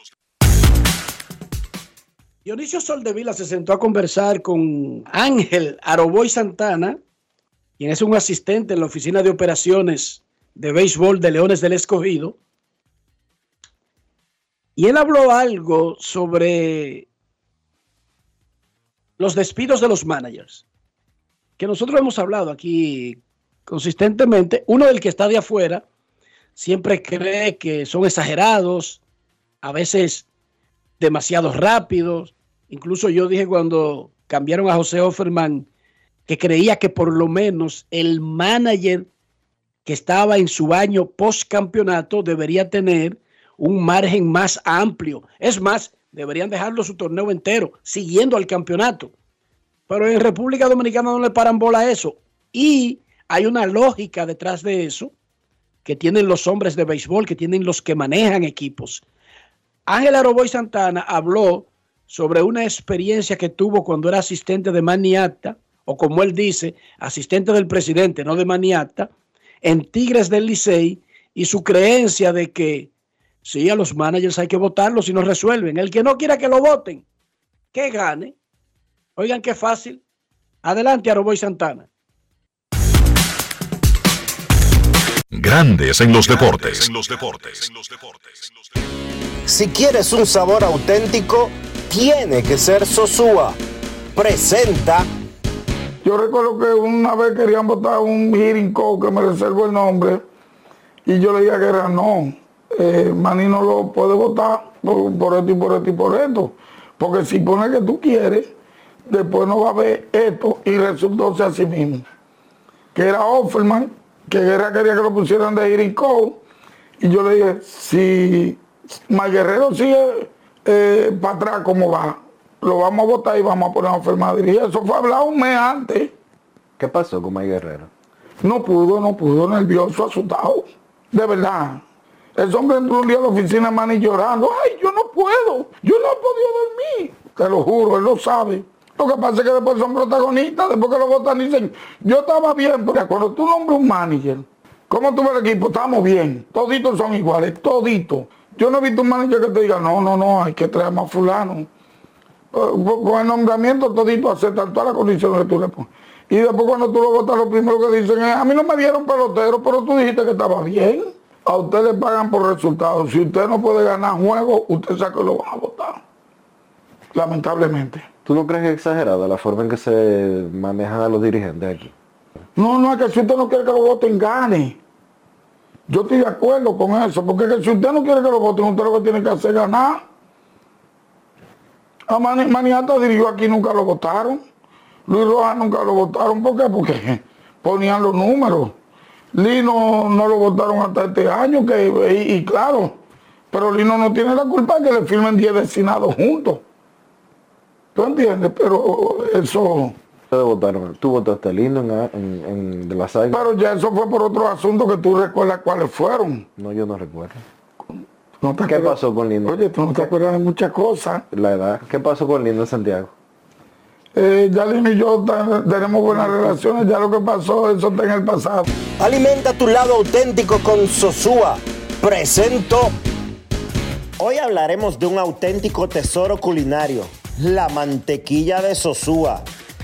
Dionisio Soldevila se sentó a conversar con Ángel Aroboy Santana, quien es un asistente en la oficina de operaciones de béisbol de Leones del Escogido. Y él habló algo sobre los despidos de los managers, que nosotros hemos hablado aquí consistentemente. Uno del que está de afuera siempre cree que son exagerados, a veces demasiado rápidos. Incluso yo dije cuando cambiaron a José Offerman que creía que por lo menos el manager que estaba en su año post campeonato debería tener un margen más amplio. Es más, deberían dejarlo su torneo entero, siguiendo al campeonato. Pero en República Dominicana no le paran bola a eso. Y hay una lógica detrás de eso que tienen los hombres de béisbol, que tienen los que manejan equipos. Ángel Aroboy Santana habló sobre una experiencia que tuvo cuando era asistente de Maniata, o como él dice, asistente del presidente, no de Maniata, en Tigres del Licey, y su creencia de que sí, a los managers hay que votarlos si no resuelven. El que no quiera que lo voten, que gane. Oigan qué fácil. Adelante, Aroboy Santana. Grandes en los deportes. En los deportes. Si quieres un sabor auténtico, tiene que ser Sosúa. Presenta. Yo recuerdo que una vez querían votar un code que me reservo el nombre y yo le dije que era no. Eh, Maní no lo puede votar por, esto y por esto y por esto. Porque si pone que tú quieres, después no va a haber esto y resultó ser así mismo. Que era Offerman, que Guerra quería que lo pusieran de code y yo le dije, si Mal Guerrero sigue eh, para atrás como va. Lo vamos a votar y vamos a poner a enfermar Y eso fue hablado un mes antes. ¿Qué pasó con May Guerrero? No pudo, no pudo, nervioso, asustado. De verdad. El hombre entró un día a la oficina Manny llorando. Ay, yo no puedo. Yo no he podido dormir. Te lo juro, él lo sabe. Lo que pasa es que después son protagonistas, después que lo votan dicen, yo estaba bien, porque cuando tú nombras un manager, ¿cómo tú ves el equipo? Estamos bien. Toditos son iguales, toditos. Yo no he visto un manager que te diga, no, no, no, hay que traer más fulano. Con el nombramiento todito aceptan todas las condiciones que tú le pones. Y después cuando tú lo votas, lo primero que dicen es, a mí no me dieron pelotero, pero tú dijiste que estaba bien. A usted le pagan por resultados. Si usted no puede ganar juego, usted sabe que lo van a votar. Lamentablemente. ¿Tú no crees que es exagerada la forma en que se manejan a los dirigentes aquí? No, no, es que si usted no quiere que lo voten, gane. Yo estoy de acuerdo con eso, porque si usted no quiere que lo voten, usted lo que tiene que hacer es ganar. A Maniata dirigió aquí, nunca lo votaron. Luis Rojas nunca lo votaron. ¿Por qué? Porque ponían los números. Lino no lo votaron hasta este año, que, y, claro, pero Lino no tiene la culpa de que le firmen 10 destinados juntos. ¿Tú entiendes? Pero eso votaron? ¿Tú votaste lindo en, en, de la saga? Pero ya eso fue por otro asunto que tú recuerdas cuáles fueron. No, yo no recuerdo. ¿Qué pasó con Lindo? Oye, tú no te acuerdas de muchas cosas. La edad. ¿Qué pasó con Lindo en Santiago? Eh, Yalino y yo tenemos buenas relaciones, ya lo que pasó, eso está en el pasado. Alimenta tu lado auténtico con Sosúa. Presento. Hoy hablaremos de un auténtico tesoro culinario, la mantequilla de Sosúa.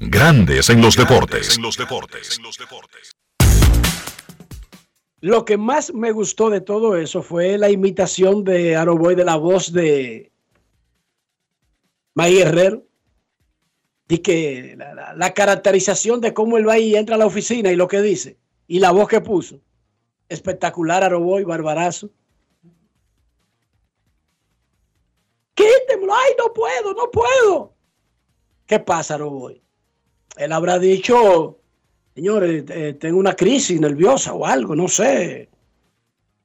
Grandes en los deportes. Lo que más me gustó de todo eso fue la imitación de Aroboy de la voz de May Herrero. Y que la, la- la caracterización de cómo él va y entra a la oficina y lo que dice. Y la voz que puso. Espectacular Aroboy, barbarazo. Quítemelo, ay, no puedo, no puedo. ¿Qué pasa, Aroboy? Él habrá dicho, señores, eh, tengo una crisis nerviosa o algo, no sé.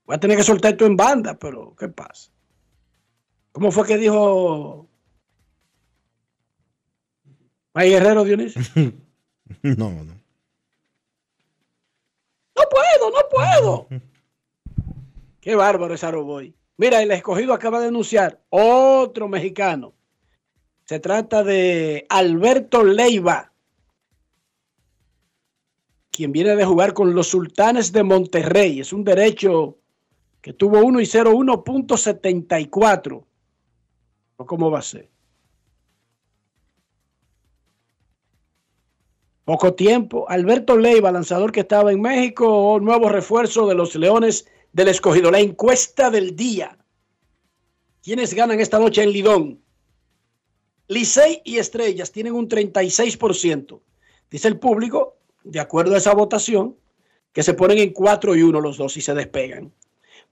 Voy a tener que soltar esto en banda, pero ¿qué pasa? ¿Cómo fue que dijo May Guerrero Dionisio? No, no. No puedo, no puedo. Qué bárbaro es Aroboy. Mira, el escogido acaba de anunciar otro mexicano. Se trata de Alberto Leiva, quien viene de jugar con los Sultanes de Monterrey. Es un derecho que tuvo 1 y 0, 1.74. ¿O ¿Cómo va a ser? Poco tiempo. Alberto Leiva, lanzador que estaba en México, nuevo refuerzo de los Leones del Escogido. La encuesta del día. ¿Quiénes ganan esta noche en Lidón? Licey y Estrellas tienen un 36%. Dice el público, de acuerdo a esa votación, que se ponen en 4 y 1 los dos y se despegan.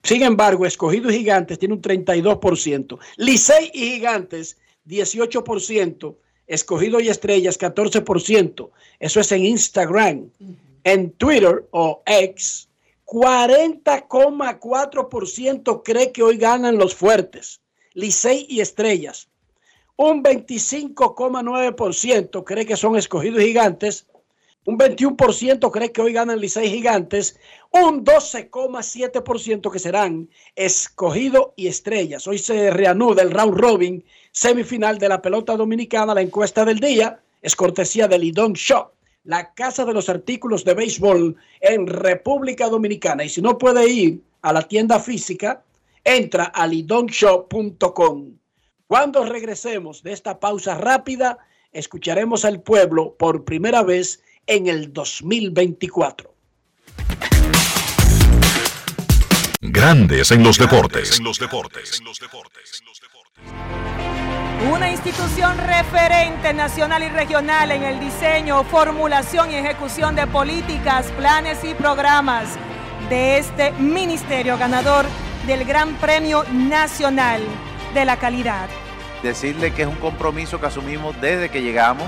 Sin embargo, Escogido y Gigantes tienen un 32%. Licey y Gigantes, 18%. Escogido y Estrellas, 14%. Eso es en Instagram. En Twitter o X, 40,4% cree que hoy ganan los fuertes. Licey y Estrellas. Un 25,9% cree que son escogidos y gigantes. Un 21% cree que hoy ganan Licey Gigantes. Un 12,7% que serán escogido y estrellas. Hoy se reanuda el round robin semifinal de la pelota dominicana. La encuesta del día es cortesía del Lidón Shop, la casa de los artículos de béisbol en República Dominicana. Y si no puede ir a la tienda física, entra a lidonshop.com. Cuando regresemos de esta pausa rápida, escucharemos al pueblo por primera vez en el 2024. Grandes en los deportes. Una institución referente nacional y regional en el diseño, formulación y ejecución de políticas, planes y programas de este ministerio ganador del Gran Premio Nacional de la Calidad. Decirle que es un compromiso que asumimos desde que llegamos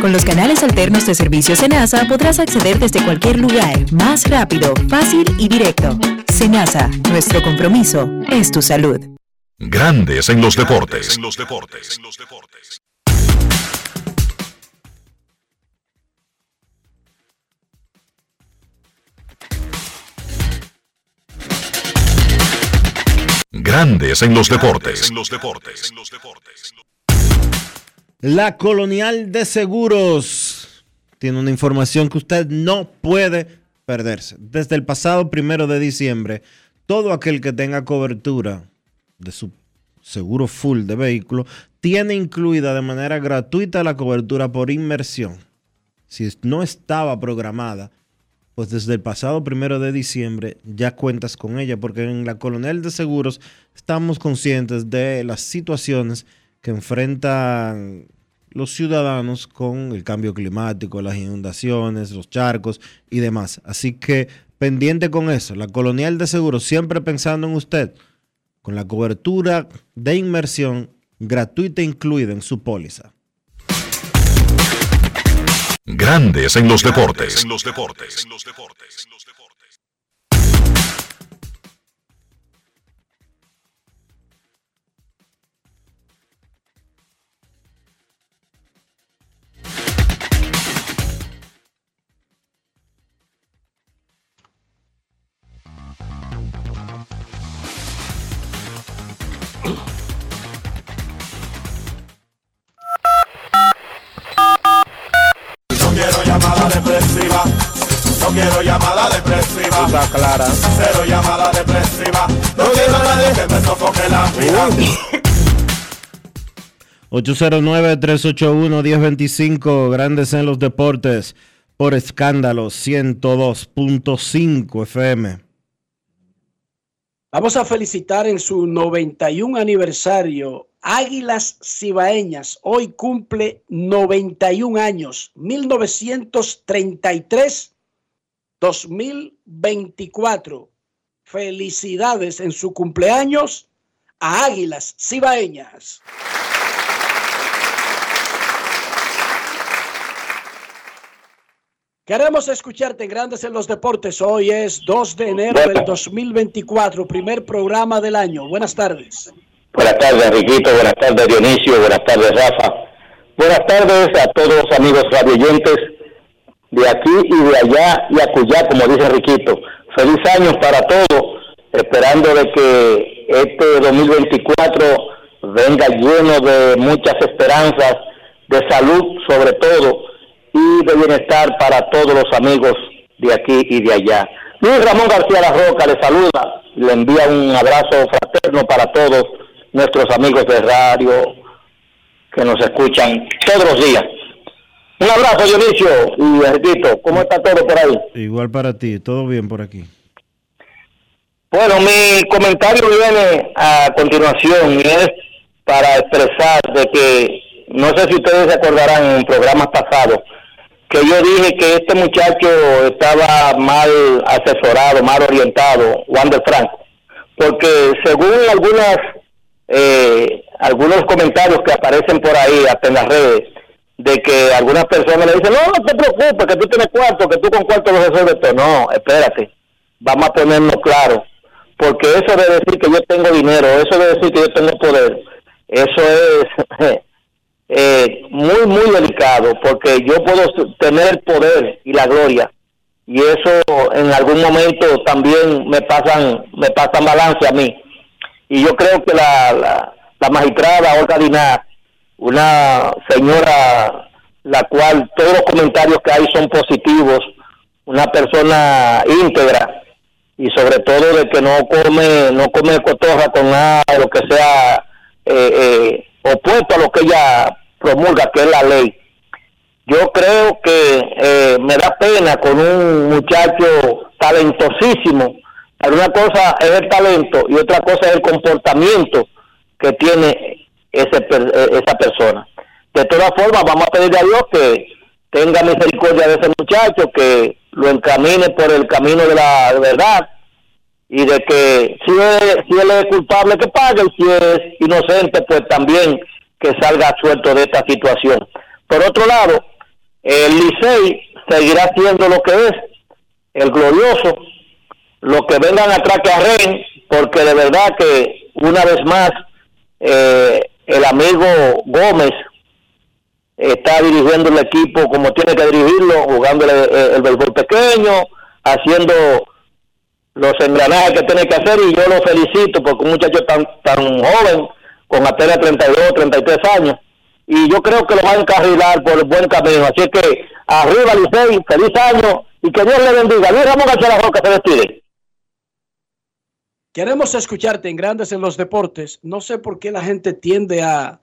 Con los canales alternos de servicio Senasa podrás acceder desde cualquier lugar, más rápido, fácil y directo. Senasa, nuestro compromiso es tu salud. Grandes en los deportes. Grandes en los deportes. La Colonial de Seguros tiene una información que usted no puede perderse. Desde el pasado primero de diciembre, todo aquel que tenga cobertura de su seguro full de vehículo tiene incluida de manera gratuita la cobertura por inmersión. Si no estaba programada, pues desde el pasado primero de diciembre ya cuentas con ella, porque en la Colonial de Seguros estamos conscientes de las situaciones que enfrentan los ciudadanos con el cambio climático, las inundaciones, los charcos y demás. Así que pendiente con eso, la Colonial de Seguros siempre pensando en usted, con la cobertura de inmersión gratuita incluida en su póliza. Grandes en los deportes. En los deportes. Depresiva. No quiero llamada depresiva. Está clara. Cero llamada depresiva. No quiero a nadie que me sofoque la vida. 809-381-1025, Grandes en los Deportes, por escándalo 102.5 FM. Vamos a felicitar en su 91 aniversario Águilas Cibaeñas. Hoy cumple 91 años, 1933-2024. Felicidades en su cumpleaños a Águilas Cibaeñas. Queremos escucharte Grandes en los Deportes. Hoy es 2 de enero del 2024, primer programa del año. Buenas tardes. Buenas tardes, Enriquito. Buenas tardes, Dionisio. Buenas tardes, Rafa. Buenas tardes a todos los amigos radioyentes de aquí y de allá y acullá, como dice Enriquito. Feliz año para todos, esperando de que este 2024 venga lleno de muchas esperanzas, de salud sobre todo y de bienestar para todos los amigos de aquí y de allá. Luis Ramón García La Roca le saluda, le envía un abrazo fraterno para todos nuestros amigos de radio que nos escuchan todos los días. Un abrazo Dionisio y Enriquito, ¿cómo está todo por ahí? Igual para ti, todo bien por aquí. Bueno, mi comentario viene a continuación y es para expresar de que, no sé si ustedes se acordarán en programas pasados, que yo dije que este muchacho estaba mal asesorado, mal orientado, Wander Franco, porque según algunas eh, algunos comentarios que aparecen por ahí, hasta en las redes, de que algunas personas le dicen, no, no te preocupes, que tú tienes cuarto, que tú con cuarto lo resuelves todo. No, espérate, vamos a ponernos claro, porque eso de decir que yo tengo dinero, eso de decir que yo tengo poder, eso es eh, muy, muy delicado, porque yo puedo tener el poder y la gloria, y eso en algún momento también me pasan, me pasan balance a mí. Y yo creo que la, la, la magistrada Olga Dinar, una señora la cual todos los comentarios que hay son positivos, una persona íntegra y sobre todo de que no come no come cotorra con nada de lo que sea eh, eh, opuesto a lo que ella promulga, que es la ley. Yo creo que eh, me da pena con un muchacho talentosísimo. Una cosa es el talento y otra cosa es el comportamiento que tiene ese, eh, esa persona. De todas formas, vamos a pedirle a Dios que tenga misericordia de ese muchacho, que lo encamine por el camino de la verdad y de que si, si él es culpable que pague y si es inocente pues también que salga suelto de esta situación. Por otro lado, el Licey seguirá siendo lo que es, el glorioso, lo que vengan atrás que arren, porque de verdad que una vez más eh, el amigo Gómez está dirigiendo el equipo como tiene que dirigirlo, jugándole el, el béisbol pequeño, haciendo los engranajes que tiene que hacer y yo lo felicito porque un muchacho tan, tan joven, con apenas 32, 33 años, y yo creo que lo va a encarrilar por el buen camino. Así que arriba, Licey, feliz año y que Dios le bendiga. Luis Ramón García Roca se despide. Queremos escucharte en Grandes en los Deportes. No sé por qué la gente tiende a...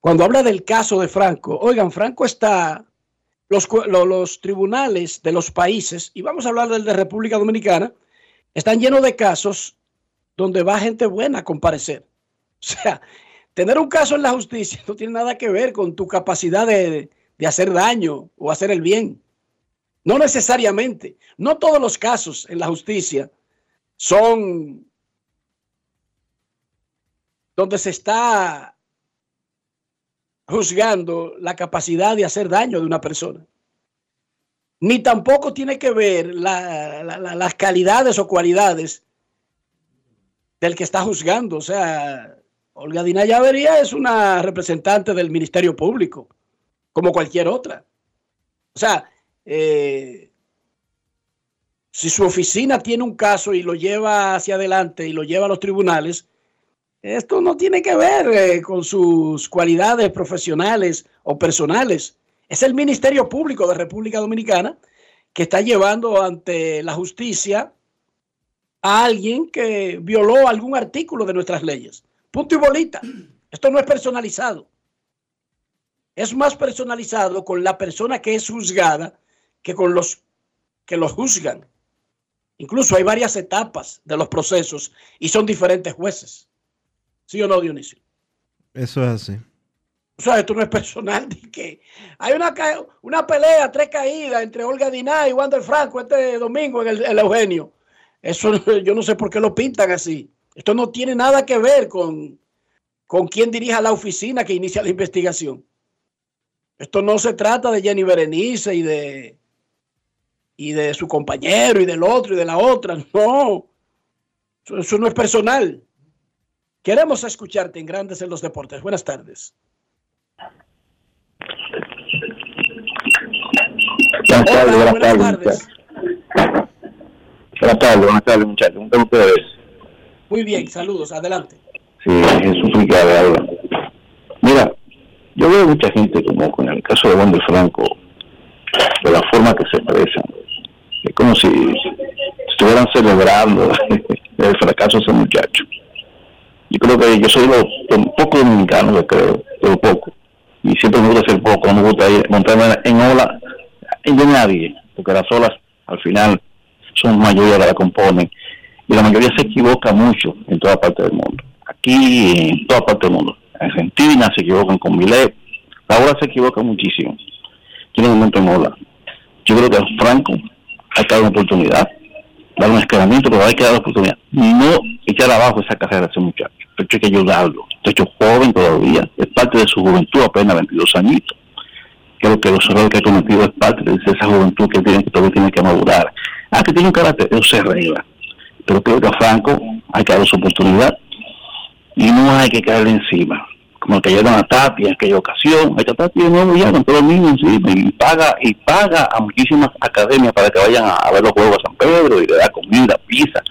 Cuando habla del caso de Franco, oigan, Franco está... Los, los tribunales de los países, y vamos a hablar del de República Dominicana, están llenos de casos donde va gente buena a comparecer. O sea, tener un caso en la justicia no tiene nada que ver con tu capacidad de, de hacer daño o hacer el bien. No necesariamente. No todos los casos en la justicia son donde se está juzgando la capacidad de hacer daño de una persona. Ni tampoco tiene que ver la- la- la- las calidades o cualidades del que está juzgando. O sea, Olga Dina Llavería es una representante del Ministerio Público, como cualquier otra. O sea, eh, si su oficina tiene un caso y lo lleva hacia adelante y lo lleva a los tribunales, esto no tiene que ver eh, con sus cualidades profesionales o personales. Es el Ministerio Público de República Dominicana que está llevando ante la justicia a alguien que violó algún artículo de nuestras leyes. Punto y bolita. Esto no es personalizado. Es más personalizado con la persona que es juzgada que con los que los juzgan. Incluso hay varias etapas de los procesos y son diferentes jueces. ¿Sí o no, Dionisio? Eso es así. O sea, esto no es personal. de que hay una, una pelea, tres caídas entre Olga Diná y Wander Franco este domingo en el, el Eugenio. Eso yo no sé por qué lo pintan así. Esto no tiene nada que ver con, con quién dirija la oficina que inicia la investigación. Esto no se trata de Jenny Berenice y de, y de su compañero y del otro y de la otra. No, eso, eso no es personal. Queremos escucharte en Grandes en los Deportes. Buenas tardes. Buenas tardes, buenas buenas tardes. Buenas tardes, buenas tardes, muchachos. ¿Cómo están ustedes? Muy bien, saludos, adelante. Sí, Jesús Ricardo habla. Mira, yo veo mucha gente como con el caso de Wander Franco, de la forma que se expresan. Es como si estuvieran celebrando el fracaso de ese muchacho. Yo creo que yo soy lo, un poco dominicano, que creo, pero poco. Y siempre me gusta ser poco, no me gusta ir, montarme en ola de nadie, porque las olas al final son mayoría que componen. Y la mayoría se equivoca mucho en toda parte del mundo. Aquí, en toda parte del mundo. En Argentina se equivocan con Milet. La ola se equivoca muchísimo. Tiene un momento en ola. Yo creo que a Franco hay que dar una oportunidad, dar un escalamiento, pero hay que dar la oportunidad. No echar abajo esa carrera de ese muchacho. De hecho, hay que ayudarlo. De hecho, joven todavía. Es parte de su juventud, apenas 22 añitos. Creo que los errores que ha cometido es parte de esa juventud que tiene que todavía tiene que madurar. Ah, que tiene un carácter, eso se arregla. Pero creo que a Franco hay que darle su oportunidad y no hay que caerle encima. Como que cayeron a Tapia en aquella ocasión. Esta Tapia de nuevo ya con todo el mundo encima y paga, y paga a muchísimas academias para que vayan a, a ver los juegos a San Pedro y le da comida, pizza.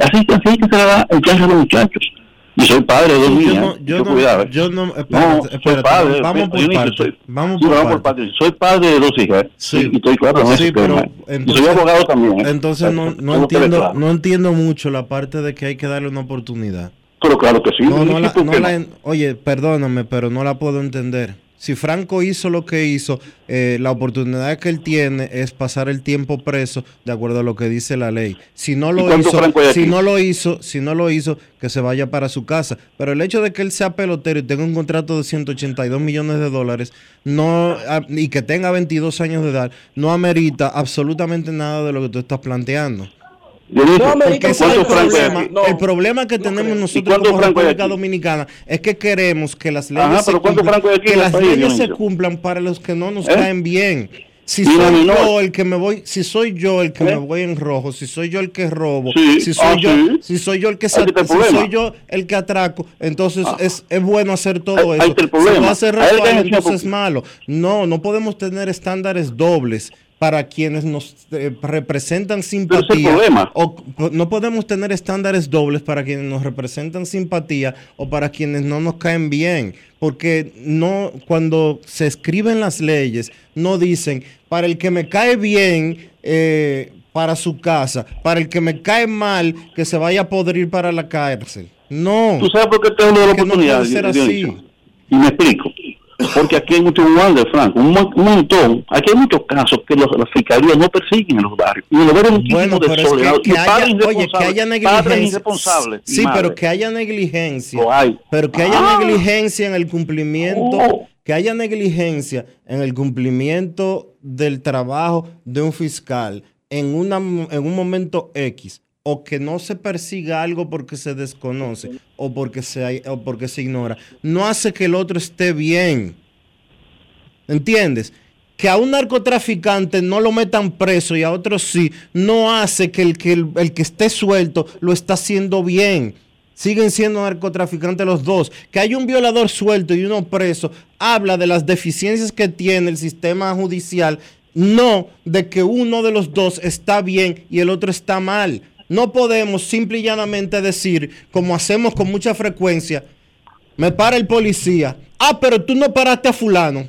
Así que así que se le da el chance a los muchachos. Y soy padre de dos niñas. no- yo Yo no- cuidado, yo no- No, espérate, espérate, padre, vamos por Dionisio, parte, soy- vamos por vamos por parte. Soy padre de dos hijas. ¿eh? Sí, y estoy claro en Sí, pero y entonces- soy abogado también. ¿eh? Entonces no, no entiendo, claro. no entiendo mucho la parte de que hay que darle una oportunidad. Pero claro que sí. No, no la- ¿por no la no? oye, perdóname, pero no la puedo entender. Si Franco hizo lo que hizo, eh, la oportunidad que él tiene es pasar el tiempo preso de acuerdo a lo que dice la ley. Si no ¿Y lo hizo, si aquí? no lo hizo, si no lo hizo, que se vaya para su casa. Pero el hecho de que él sea pelotero y tenga un contrato de 182 millones de dólares, no ah, y que tenga 22 años de edad, no amerita absolutamente nada de lo que tú estás planteando. No amerita Porque ese es el ¿cuánto Franco hay problema. el problema que tenemos creo. ¿Y nosotros como República? Dominicana es que queremos que las leyes Ajá, se pero ¿cuánto cumplan, que las país, leyes se cumplan para los que no nos ¿Eh? caen bien. Si soy yo el que me voy, si soy yo el que ¿Eh? me voy en rojo, si soy yo el que robo, Sí, si soy ah, yo, sí. si soy yo el que si soy yo el que atraco, entonces Ah. es, es bueno hacer todo eso. Si lo hace Rafael, entonces es malo. No, no podemos tener estándares dobles para quienes nos eh, representan simpatía. O no podemos tener estándares dobles para quienes nos representan simpatía o para quienes no nos caen bien. Porque no, cuando se escriben las leyes, no dicen para el que me cae bien. eh, para su casa, para el que me cae mal, que se vaya a podrir para la cárcel. No. ¿Tú sabes por qué te hablo de la no oportunidad? puede ser así. Y me explico. Porque aquí hay mucho de Franco, un, mon- un montón. Aquí hay muchos casos que los, las fiscalías no persiguen en los barrios. Y en los barrios Bueno, pero es que- que haya- oye, que haya negligencia. Sí, pero que haya negligencia. Hay. Pero que haya Ah. negligencia en el cumplimiento, Oh. que haya negligencia en el cumplimiento del trabajo de un fiscal en, una, en un momento X, o que no se persiga algo porque se desconoce o porque se, o porque se ignora, no hace que el otro esté bien. ¿Entiendes? Que a un narcotraficante no lo metan preso y a otro sí, no hace que el que, el, que esté suelto lo está haciendo bien. Siguen siendo narcotraficantes los dos. Que hay un violador suelto y uno preso, habla de las deficiencias que tiene el sistema judicial, no de que uno de los dos está bien y el otro está mal. No podemos simple y llanamente decir, como hacemos con mucha frecuencia, me para el policía. Ah, pero tú no paraste a fulano.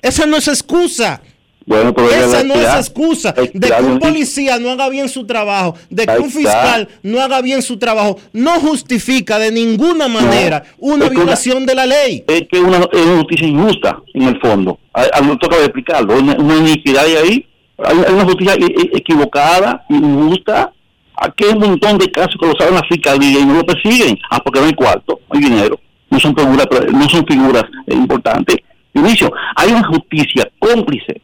Esa no es excusa. Bueno, pero Esa no es excusa de que un policía no haga bien su trabajo, de que un fiscal no haga bien su trabajo. No justifica de ninguna manera una violación de la ley. Es que una, es una justicia injusta, en el fondo. A, a, no toca explicarlo. Una, una iniquidad ahí. Hay, hay una justicia e- e- equivocada, injusta. Aquí hay un montón de casos que lo saben la fiscalía y no lo persiguen. Ah, porque no hay cuarto, no hay dinero. No son figuras, no son figuras eh, importantes. Inicio, hay una justicia cómplice,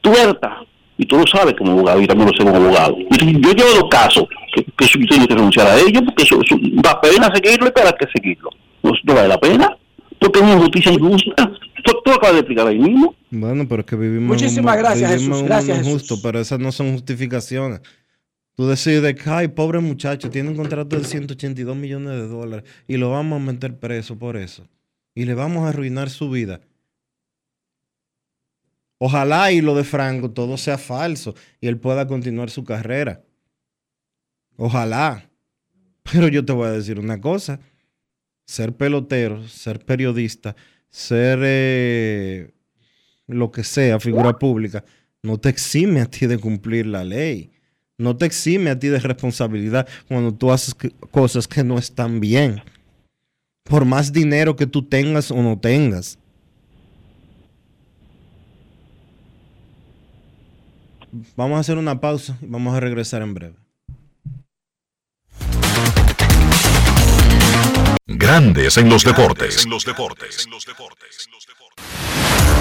tuerta, y tú lo sabes como abogado, y también lo sé como abogado. Yo, yo llevo los casos que, que yo tengo que renunciar a ellos, porque eso, eso da pena seguirlo y para qué seguirlo. No, no vale la pena, porque es una justicia injusta. Tú, tú acabas de explicar ahí mismo. Bueno, pero es que vivimos Muchísimas un, gracias, vivimos Jesús. un Gracias, Jesús. pero esas no son justificaciones. Tú decides que, ay, pobre muchacho, tiene un contrato de 182 millones de dólares y lo vamos a meter preso por eso. Y le vamos a arruinar su vida. Ojalá y lo de Franco todo sea falso y él pueda continuar su carrera. Ojalá. Pero yo te voy a decir una cosa. Ser pelotero, ser periodista, ser eh, lo que sea, figura pública, no te exime a ti de cumplir la ley. No te exime a ti de responsabilidad cuando tú haces cosas que no están bien. Por más dinero que tú tengas o no tengas. Vamos a hacer una pausa y vamos a regresar en breve. Grandes en los deportes.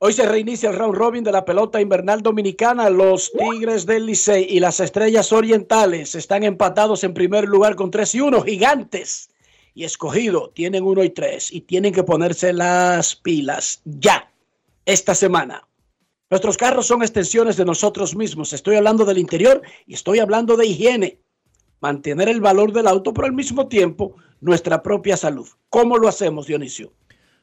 Hoy se reinicia el round robin de la pelota invernal dominicana. Los Tigres del Licey y las Estrellas Orientales están empatados en primer lugar con 3 y 1. Gigantes y escogido tienen 1 y 3 y tienen que ponerse las pilas ya esta semana. Nuestros carros son extensiones de nosotros mismos. Estoy hablando del interior y estoy hablando de higiene. Mantener el valor del auto, pero al mismo tiempo nuestra propia salud. ¿Cómo lo hacemos, Dionisio?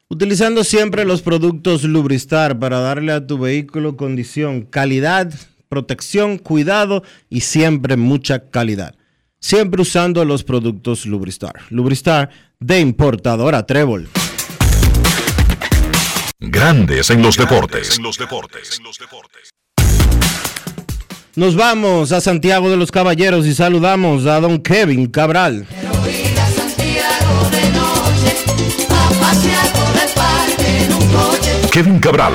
Utilizando siempre los productos Lubristar para darle a tu vehículo condición, calidad, protección, cuidado y siempre mucha calidad. Siempre usando los productos Lubristar. Lubristar de importadora Trébol. Grandes en los deportes. Nos vamos a Santiago de los Caballeros y saludamos a don Kevin Cabral. Kevin Cabral,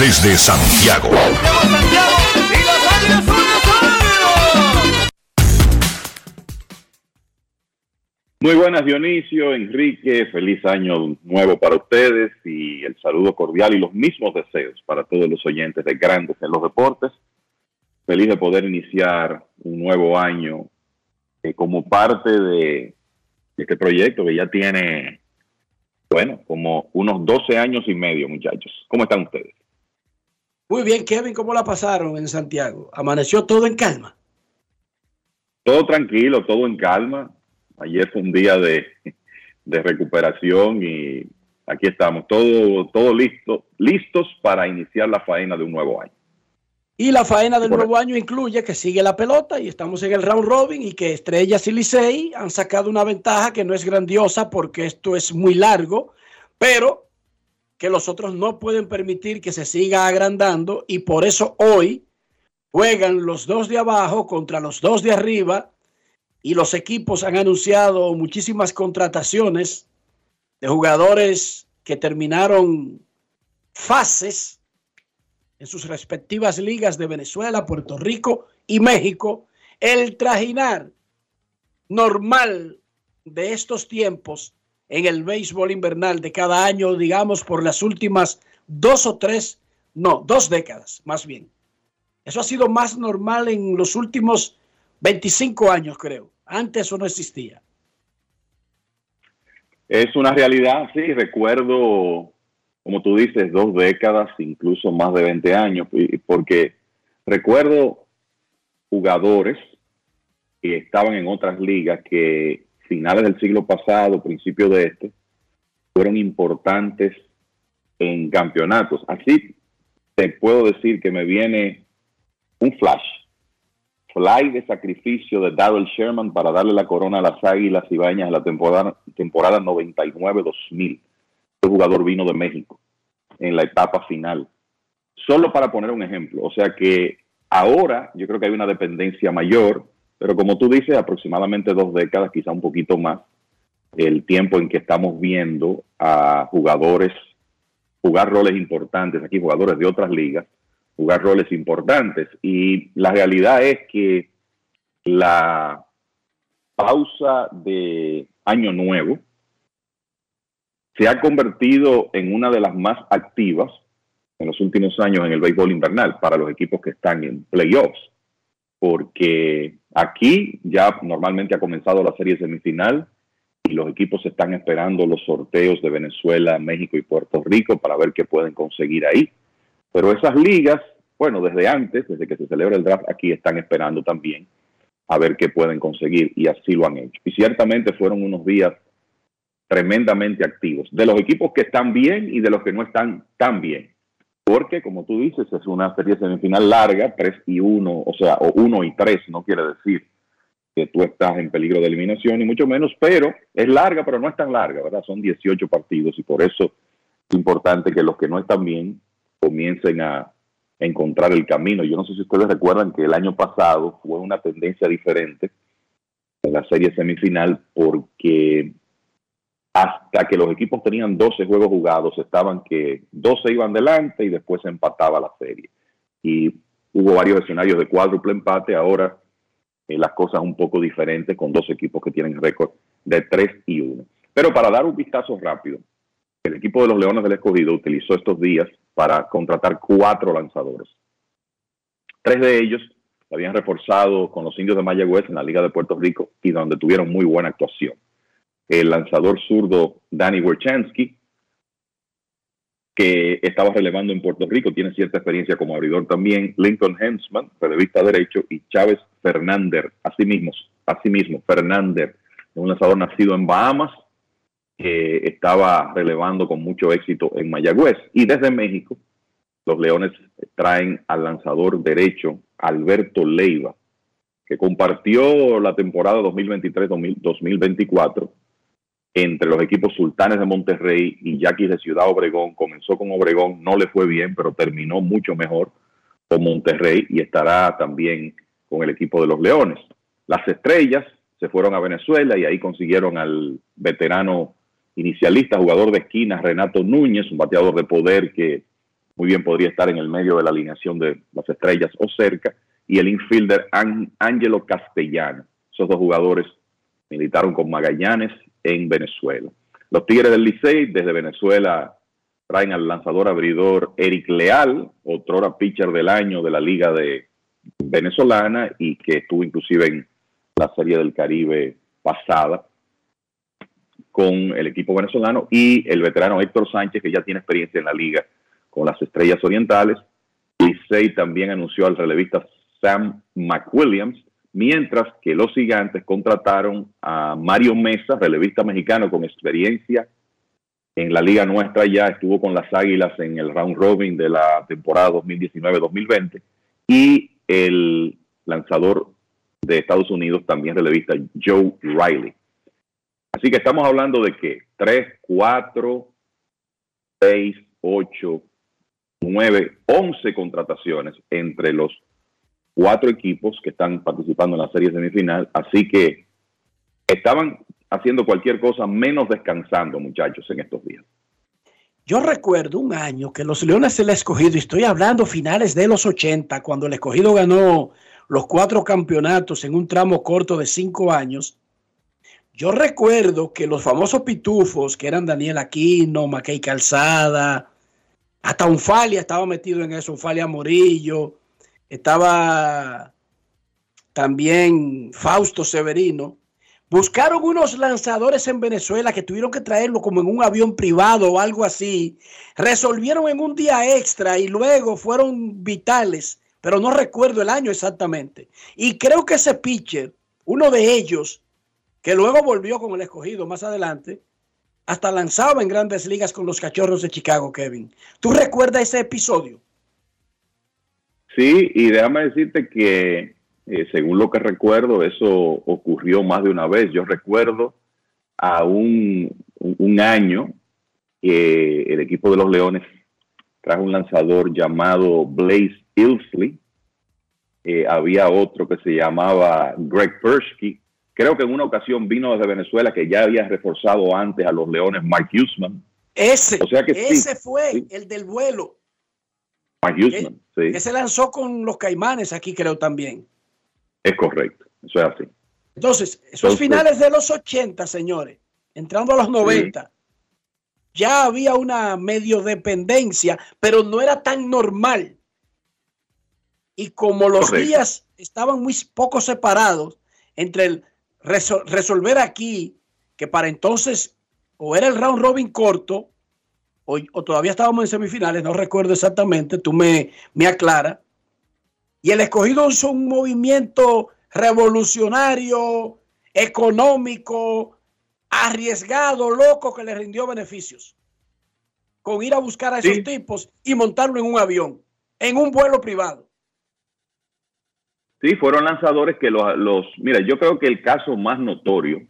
desde Santiago. Muy buenas Dionisio, Enrique, feliz año nuevo para ustedes y el saludo cordial y los mismos deseos para todos los oyentes de Grandes en los Deportes. Feliz de poder iniciar un nuevo año eh, como parte de, de este proyecto que ya tiene, bueno, como unos 12 años y medio, muchachos. ¿Cómo están ustedes? Muy bien, Kevin, ¿cómo la pasaron en Santiago? ¿Amaneció todo en calma? Todo tranquilo, todo en calma. Ayer fue un día de, de recuperación y aquí estamos, todo, todo listo, listos para iniciar la faena de un nuevo año. Y la faena del nuevo año incluye que sigue la pelota y estamos en el round robin y que Estrellas y Licey han sacado una ventaja que no es grandiosa porque esto es muy largo, pero que los otros no pueden permitir que se siga agrandando y por eso hoy juegan los dos de abajo contra los dos de arriba y los equipos han anunciado muchísimas contrataciones de jugadores que terminaron fases en sus respectivas ligas de Venezuela, Puerto Rico y México, el trajinar normal de estos tiempos en el béisbol invernal de cada año, digamos, por las últimas dos o tres, no, dos décadas, más bien. Eso ha sido más normal en los últimos 25 años, creo. Antes eso no existía. Es una realidad, sí. Recuerdo, como tú dices, dos décadas, incluso más de 20 años, porque recuerdo jugadores que estaban en otras ligas que finales del siglo pasado, principios de este, fueron importantes en campeonatos. Así te puedo decir que me viene un flash fly de sacrificio de Darrell Sherman para darle la corona a las Águilas Ibañas en la temporada, temporada 99-2000. Jugador vino de México en la etapa final. Solo para poner un ejemplo. O sea que ahora yo creo que hay una dependencia mayor, pero como tú dices, aproximadamente dos décadas, quizá un poquito más, el tiempo en que estamos viendo a jugadores jugar roles importantes, aquí jugadores de otras ligas, jugar roles importantes. Y la realidad es que la pausa de Año Nuevo se ha convertido en una de las más activas en los últimos años en el béisbol invernal para los equipos que están en playoffs, porque aquí ya normalmente ha comenzado la serie semifinal y los equipos están esperando los sorteos de Venezuela, México y Puerto Rico para ver qué pueden conseguir ahí. Pero esas ligas, bueno, desde antes, desde que se celebra el draft, aquí están esperando también a ver qué pueden conseguir y así lo han hecho. Y ciertamente fueron unos días tremendamente activos, de los equipos que están bien y de los que no están tan bien. Porque, como tú dices, es una serie semifinal larga, 3 y 1, o sea, o 1 y 3, no quiere decir que tú estás en peligro de eliminación, ni mucho menos, pero es larga, pero no es tan larga, ¿verdad? Son 18 partidos y por eso es importante que los que no están bien comiencen a encontrar el camino. Yo no sé si ustedes recuerdan que el año pasado fue una tendencia diferente en la serie semifinal porque hasta que los equipos tenían 12 juegos jugados, estaban que 12 iban delante y después se empataba la serie. Y hubo varios escenarios de cuádruple empate, ahora eh, las cosas un poco diferentes con dos equipos que tienen récord de 3 y 1. Pero para dar un vistazo rápido, el equipo de los Leones del Escogido utilizó estos días para contratar cuatro lanzadores. Tres de ellos habían reforzado con los indios de Mayagüez en la Liga de Puerto Rico y donde tuvieron muy buena actuación. El lanzador zurdo Danny Werchansky, que estaba relevando en Puerto Rico, tiene cierta experiencia como abridor también. Lincoln Hensman, revista derecho, y Chávez Fernández, así mismo, así Fernández, un lanzador nacido en Bahamas, que estaba relevando con mucho éxito en Mayagüez. Y desde México, los Leones traen al lanzador derecho Alberto Leiva, que compartió la temporada 2023-2024 entre los equipos Sultanes de Monterrey y Yaquis de Ciudad Obregón. Comenzó con Obregón, no le fue bien, pero terminó mucho mejor con Monterrey y estará también con el equipo de los Leones. Las estrellas se fueron a Venezuela y ahí consiguieron al veterano inicialista, jugador de esquina, Renato Núñez, un bateador de poder que muy bien podría estar en el medio de la alineación de las estrellas o cerca, y el infielder Angelo Castellano. Esos dos jugadores militaron con Magallanes en Venezuela. Los Tigres del Licey desde Venezuela traen al lanzador abridor Eric Leal, otrora pitcher del año de la Liga Venezolana y que estuvo inclusive en la Serie del Caribe pasada con el equipo venezolano y el veterano Héctor Sánchez que ya tiene experiencia en la liga con las Estrellas Orientales. Licey también anunció al relevista Sam McWilliams, mientras que los gigantes contrataron a Mario Mesa, relevista mexicano con experiencia en la liga nuestra ya, estuvo con las Águilas en el round robin de la temporada 2019-2020, y el lanzador de Estados Unidos, también relevista, Joe Riley. Así que estamos hablando de que 3, 4, 6, 8, 9, 11 contrataciones entre los cuatro equipos que están participando en la serie semifinal. Así que estaban haciendo cualquier cosa menos descansando, muchachos, en estos días. Yo recuerdo un año que los Leones se le escogido, y estoy hablando finales de los 80, cuando el escogido ganó los cuatro campeonatos en un tramo corto de cinco años. Yo recuerdo que los famosos pitufos, que eran Daniel Aquino, Mackay Calzada, hasta Unfalia estaba metido en eso, Unfalia Morillo, estaba también Fausto Severino. Buscaron unos lanzadores en Venezuela que tuvieron que traerlo como en un avión privado o algo así. Resolvieron en un día extra y luego fueron vitales, pero no recuerdo el año exactamente. Y creo que ese pitcher, uno de ellos, que luego volvió con el escogido más adelante, hasta lanzaba en grandes ligas con los cachorros de Chicago, Kevin. ¿Tú recuerdas ese episodio? Sí, y déjame decirte que eh, según lo que recuerdo, eso ocurrió más de una vez. Yo recuerdo a un, un año que el equipo de los Leones trajo un lanzador llamado Blaze Ilsley. Eh, había otro que se llamaba Greg Persky. Creo que en una ocasión vino desde Venezuela que ya había reforzado antes a los Leones Mark Huseman. Ese, O sea que sí, ese fue sí. el del vuelo. Mark Huseman, sí, Que se lanzó con los caimanes aquí, creo también. es correcto. Eso es así. Entonces, esos Entonces- finales de los 80, señores, entrando a los 90, ya había una medio dependencia, pero no era tan normal. Y como los Correcto. días estaban muy poco separados entre el resol- resolver aquí, que para entonces o era el round robin corto, o, o todavía estábamos en semifinales, no recuerdo exactamente, tú me, me aclaras. Y el escogido hizo un movimiento revolucionario, económico, arriesgado, loco, que le rindió beneficios. Con ir a buscar a esos Sí. tipos y montarlo en un avión, en un vuelo privado. Sí, fueron lanzadores que los, los... Mira, yo creo que el caso más notorio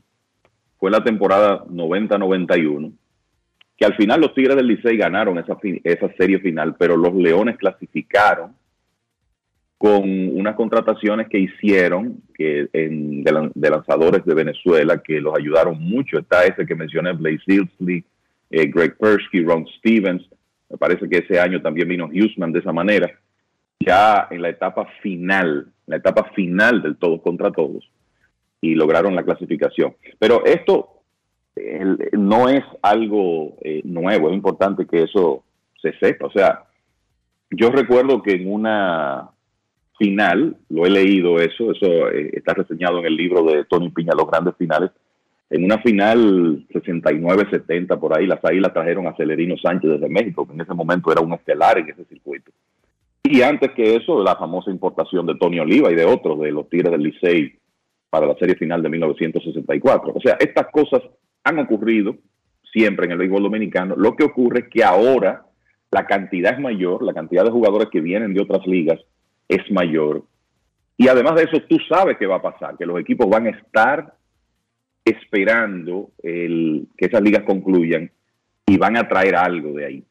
fue la temporada 90-91, que al final los Tigres del Licey ganaron esa, esa serie final, pero los Leones clasificaron con unas contrataciones que hicieron que en- de lanzadores de Venezuela que los ayudaron mucho. Está ese que mencioné, Blaze Ilsley, eh, Greg Persky, Ron Stevens. Me parece que ese año también vino Huseman de esa manera ya en la etapa final, la etapa final del todos contra todos, y lograron la clasificación. Pero esto no es algo eh, nuevo, es importante que eso se sepa. O sea, yo recuerdo que en una final, lo he leído eso, eso eh, está reseñado en el libro de Tony Piña, Los Grandes Finales, en una final 69-70 por ahí, las águilas trajeron a Celerino Sánchez desde México, que en ese momento era un estelar en ese circuito. Y antes que eso, la famosa importación de Tony Oliva y de otros de los Tigres del Licey para la serie final de 1964. O sea, estas cosas han ocurrido siempre en el béisbol dominicano. Lo que ocurre es que ahora la cantidad es mayor, la cantidad de jugadores que vienen de otras ligas es mayor. Y además de eso, tú sabes qué va a pasar, que los equipos van a estar esperando el, que esas ligas concluyan y van a traer algo de ahí.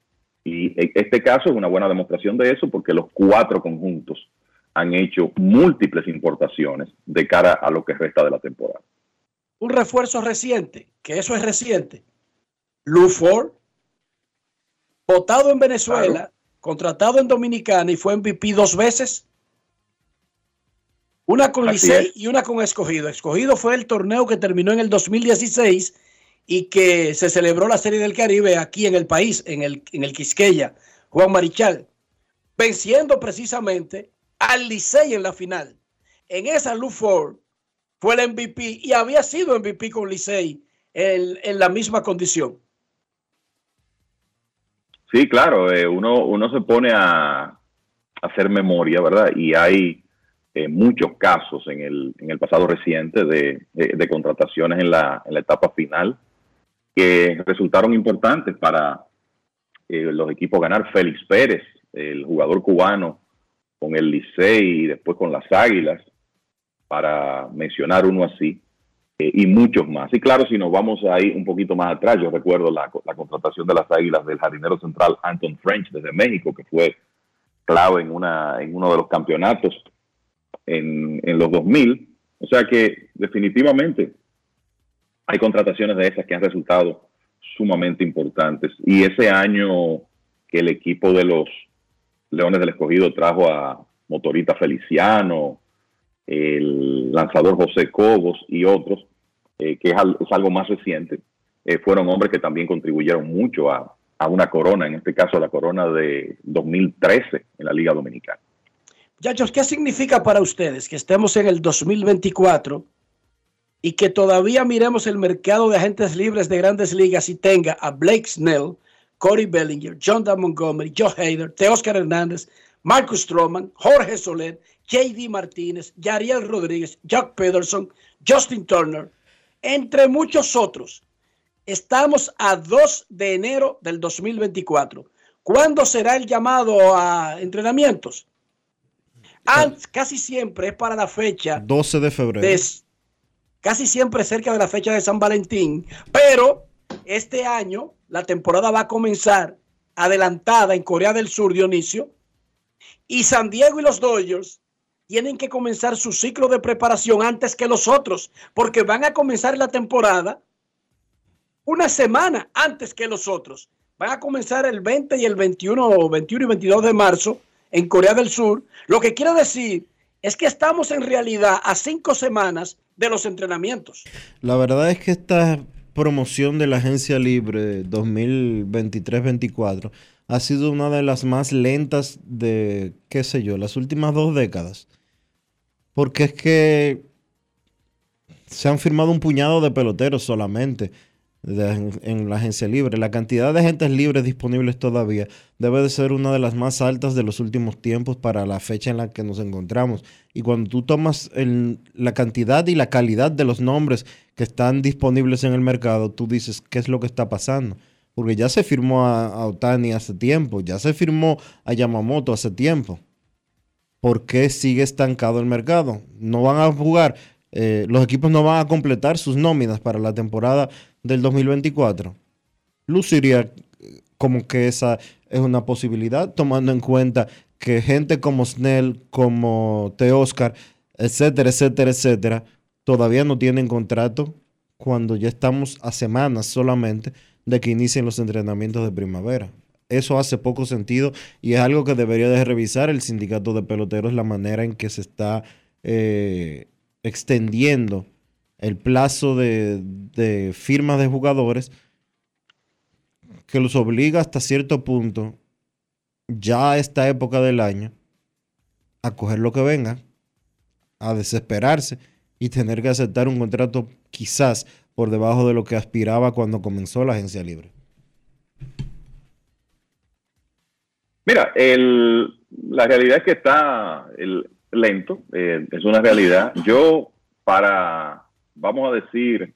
Y este caso es una buena demostración de eso porque los cuatro conjuntos han hecho múltiples importaciones de cara a lo que resta de la temporada. Un refuerzo reciente, que eso es reciente. Lou Ford, votado en Venezuela, contratado en Dominicana y fue MVP dos veces. Una con Licey y una con Escogido. Escogido fue el torneo que terminó en el 2016 y que se celebró la Serie del Caribe aquí en el país, en el, en el Quisqueya, Juan Marichal, venciendo precisamente al Licey en la final. En esa Lou Ford fue el MVP y había sido MVP con Licey en, en la misma condición. Sí, claro, eh, uno, uno se pone a, hacer memoria, ¿verdad? Y hay eh, muchos casos en el, en el pasado reciente de contrataciones en la, en la etapa final que resultaron importantes para eh, los equipos ganar. Félix Pérez, el jugador cubano con el Licey y después con las Águilas, para mencionar uno así, eh, y muchos más. Y claro, si nos vamos ahí un poquito más atrás, yo recuerdo la, la contratación de las Águilas del jardinero central Anton French desde México, que fue clave en, una, en uno de los campeonatos en, en los 2000. O sea que definitivamente hay contrataciones de esas que han resultado sumamente importantes. Y ese año que el equipo de los Leones del Escogido trajo a Motorita Feliciano, el lanzador José Cobos y otros, eh, que es, al- es algo más reciente, eh, fueron hombres que también contribuyeron mucho a, a una corona, en este caso la corona de 2013 en la Liga Dominicana. Muchachos, ¿qué significa para ustedes que estemos en el 2024 y que todavía miremos el mercado de agentes libres de grandes ligas y tenga a Blake Snell, Corey Bellinger, John. Montgomery, Joe Hader, Teoscar Hernández, Marcus Stroman, Jorge Soler, J.D. Martínez, Yariel Rodríguez, Jack Pederson, Justin Turner, entre muchos otros? Estamos a 2 de enero del 2024. ¿Cuándo será el llamado a entrenamientos? An- casi siempre es para la fecha 12 de febrero. de- casi siempre cerca de la fecha de San Valentín, pero este año la temporada va a comenzar adelantada en Corea del Sur, Dionisio, y San Diego y los Dodgers tienen que comenzar su ciclo de preparación antes que los otros, porque van a comenzar la temporada una semana antes que los otros. Van a comenzar el 20 y el 21 o 21 y 22 de marzo en Corea del Sur. Lo que quiero decir es que estamos en realidad a cinco semanas de los entrenamientos. La verdad es que esta promoción de la agencia libre 2023-24 ha sido una de las más lentas de, qué sé yo, las últimas dos décadas. Porque es que se han firmado un puñado de peloteros solamente en, la agencia libre. La cantidad de agentes libres disponibles todavía debe de ser una de las más altas de los últimos tiempos para la fecha en la que nos encontramos. Y cuando tú tomas la cantidad y la calidad de los nombres que están disponibles en el mercado, tú dices, ¿qué es lo que está pasando? Porque ya se firmó a, a Otani hace tiempo, ya se firmó a Yamamoto hace tiempo. ¿Por qué sigue estancado el mercado? No van a jugar, eh, los equipos no van a completar sus nóminas para la temporada del 2024. Luciría eh, como que esa es una posibilidad, tomando en cuenta que gente como Snell, como Teoscar, etcétera, etcétera, etcétera, todavía no tienen contrato cuando ya estamos a semanas solamente de que inicien los entrenamientos de primavera. Eso hace poco sentido y es algo que debería de revisar el sindicato de peloteros, la manera en que se está eh, extendiendo el plazo de, de firmas de jugadores que los obliga hasta cierto punto, ya a esta época del año, a coger lo que venga, a desesperarse y tener que aceptar un contrato quizás por debajo de lo que aspiraba cuando comenzó la agencia libre. Mira, el, la realidad es que está lento, eh, es una realidad. Yo, para, vamos a decir,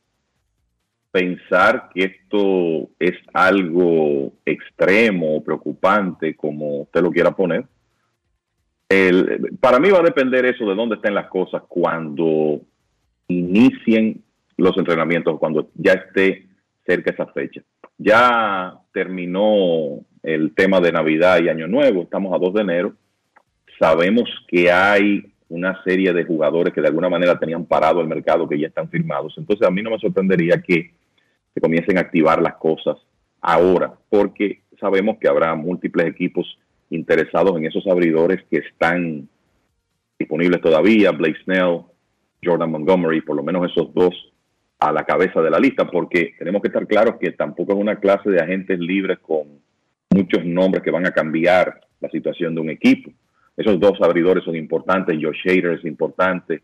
pensar que esto es algo extremo preocupante, como usted lo quiera poner, para mí va a depender eso de dónde estén las cosas cuando inicien los entrenamientos, cuando ya esté cerca esa fecha. Ya terminó el tema de Navidad y Año Nuevo, estamos a 2 de enero. Sabemos que hay una serie de jugadores que de alguna manera tenían parado el mercado que ya están firmados. Entonces a mí no me sorprendería que se comiencen a activar las cosas ahora, porque sabemos que habrá múltiples equipos interesados en esos abridores que están disponibles todavía, Blake Snell, Jordan Montgomery, por lo menos esos dos a la cabeza de la lista, porque tenemos que estar claros que tampoco es una clase de agentes libres con muchos nombres que van a cambiar la situación de un equipo. Esos dos abridores son importantes, Josh Hader es importante,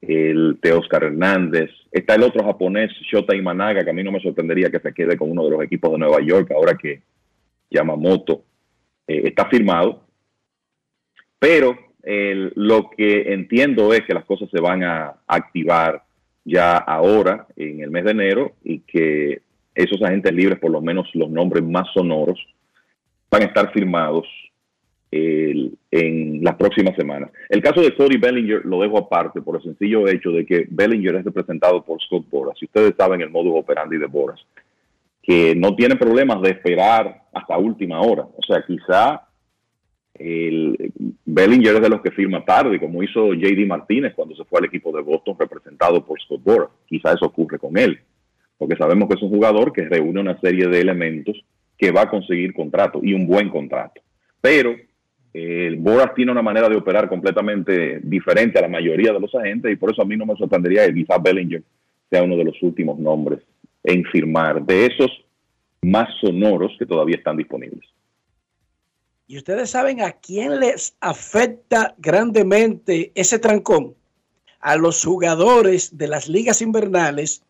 el Teoscar Hernández, está el otro japonés, Shota Imanaga, que a mí no me sorprendería que se quede con uno de los equipos de Nueva York, ahora que Yamamoto eh, está firmado. Pero lo que entiendo es que las cosas se van a activar ya ahora, en el mes de enero, y que esos agentes libres, por lo menos los nombres más sonoros, van a estar firmados en las próximas semanas. El caso de Cody Bellinger lo dejo aparte por el sencillo hecho de que Bellinger es representado por Scott Boras. Si ustedes saben el modus operandi de Boras, que no tiene problemas de esperar hasta última hora. O sea, quizá el Bellinger es de los que firma tarde, como hizo JD Martínez cuando se fue al equipo de Boston representado por Scott Boras. Quizá eso ocurre con él, porque sabemos que es un jugador que reúne una serie de elementos que va a conseguir contrato y un buen contrato. Pero eh, el Boras tiene una manera de operar completamente diferente a la mayoría de los agentes y por eso a mí no me sorprendería que quizás Bellinger sea uno de los últimos nombres en firmar de esos más sonoros que todavía están disponibles. ¿Y ustedes saben a quién les afecta grandemente ese trancón? A los jugadores de las ligas invernales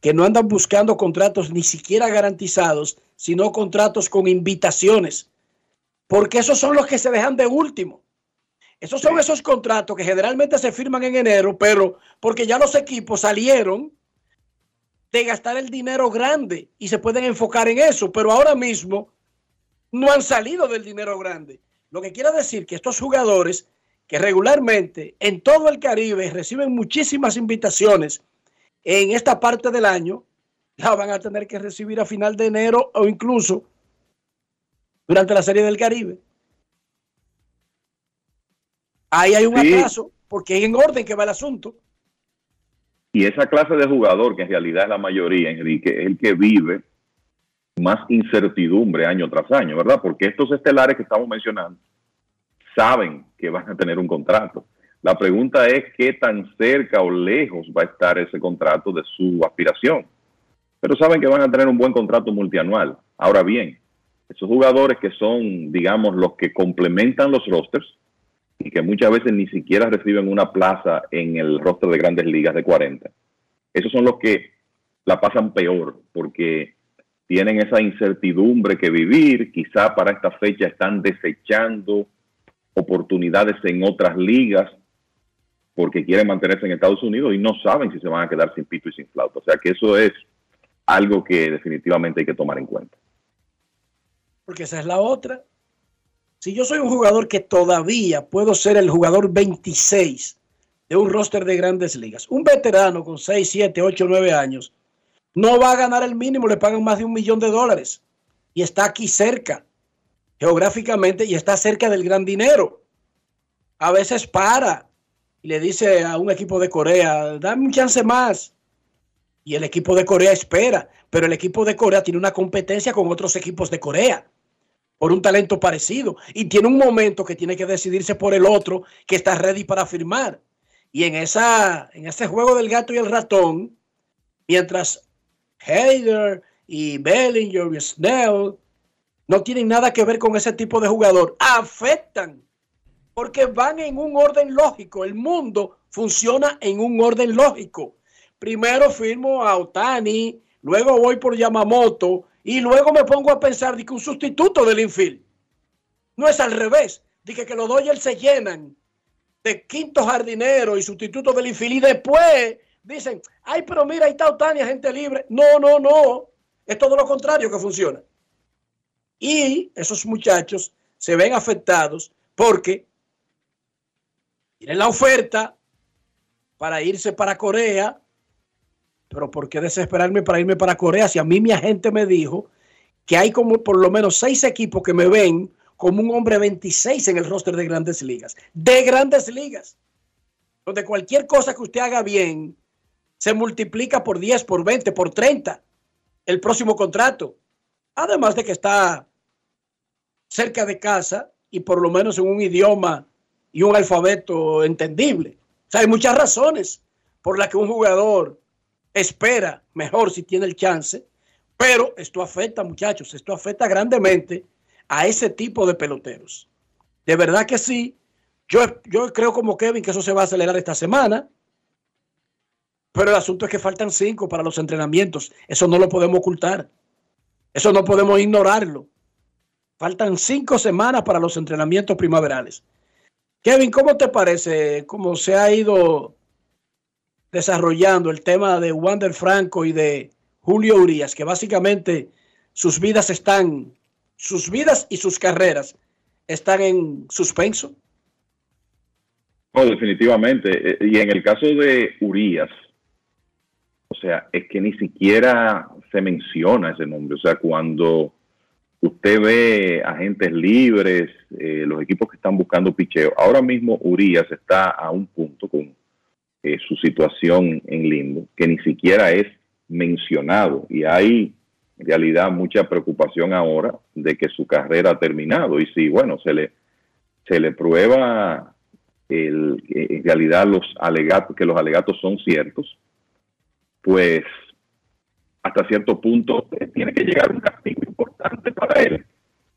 que no andan buscando contratos ni siquiera garantizados, sino contratos con invitaciones. Porque esos son los que se dejan de último. Esos son esos contratos que generalmente se firman en enero, pero porque ya los equipos salieron de gastar el dinero grande y se pueden enfocar en eso, pero ahora mismo no han salido del dinero grande. Lo que quiere decir que estos jugadores que regularmente en todo el Caribe reciben muchísimas invitaciones en esta parte del año, la van a tener que recibir a final de enero o incluso durante la Serie del Caribe. Ahí hay un Sí. atraso porque es en orden que va el asunto. Y esa clase de jugador, que en realidad es la mayoría, Enrique, es el que vive más incertidumbre año tras año, ¿verdad? Porque estos estelares que estamos mencionando saben que van a tener un contrato. La pregunta es qué tan cerca o lejos va a estar ese contrato de su aspiración. Pero saben que van a tener un buen contrato multianual. Ahora bien, esos jugadores que son, digamos, los que complementan los rosters y que muchas veces ni siquiera reciben una plaza en el roster de grandes ligas de 40, esos son los que la pasan peor porque tienen esa incertidumbre que vivir, quizá para esta fecha están desechando oportunidades en otras ligas porque quieren mantenerse en Estados Unidos y no saben si se van a quedar sin pito y sin flauta. O sea que eso es algo que definitivamente hay que tomar en cuenta. Porque esa es la otra. Si yo soy un jugador que todavía puedo ser el jugador 26 de un roster de grandes ligas, un veterano con 6, 7, 8, 9 años, no va a ganar el mínimo, le pagan más de un millón de dólares. Y está aquí cerca, geográficamente, y está cerca del gran dinero. A veces para y le dice a un equipo de Corea, dame un chance más. Y el equipo de Corea espera, pero el equipo de Corea tiene una competencia con otros equipos de Corea por un talento parecido y tiene un momento que tiene que decidirse por el otro que está ready para firmar. Y en esa en ese juego del gato y el ratón, mientras Hader y Bellinger y Snell no tienen nada que ver con ese tipo de jugador, afectan porque van en un orden lógico. El mundo funciona en un orden lógico. Primero firmo a Otani, luego voy por Yamamoto y luego me pongo a pensar de que un sustituto del infield. No es al revés, de que, que los Dodgers se llenan de quinto jardinero y sustituto del infield y después dicen, ay, pero mira, ahí está Otani, gente libre. No, no, no. Es todo lo contrario que funciona. Y esos muchachos se ven afectados porque tienen la oferta para irse para Corea, pero ¿por qué desesperarme para irme para Corea? Si a mí mi agente me dijo que hay como por lo menos seis equipos que me ven como un hombre 26 en el roster de grandes ligas. De grandes ligas. Donde cualquier cosa que usted haga bien se multiplica por 10, por 20, por 30 el próximo contrato. Además de que está cerca de casa y por lo menos en un idioma y un alfabeto entendible. O sea, hay muchas razones por las que un jugador espera mejor si tiene el chance, pero esto afecta, muchachos, esto afecta grandemente a ese tipo de peloteros. De verdad que sí. Yo, yo creo como Kevin que eso se va a acelerar esta semana. Pero el asunto es que faltan cinco para los entrenamientos. Eso no lo podemos ocultar. Eso no podemos ignorarlo. Faltan cinco semanas para los entrenamientos primaverales. Kevin, ¿cómo te parece cómo se ha ido desarrollando el tema de Wander Franco y de Julio Urias, que básicamente sus vidas están, sus vidas y sus carreras están en suspenso? No, definitivamente. Eh, Y en el caso de Urias, o sea, es que ni siquiera se menciona ese nombre. O sea, cuando usted ve agentes libres, eh, los equipos que están buscando picheo, ahora mismo Urias está a un punto con su situación en limbo, que ni siquiera es mencionado. Y hay en realidad mucha preocupación ahora de que su carrera ha terminado. Y si, bueno, se le, se le prueba el, en realidad los alegatos, que los alegatos son ciertos, pues hasta cierto punto tiene que llegar un castigo importante para él.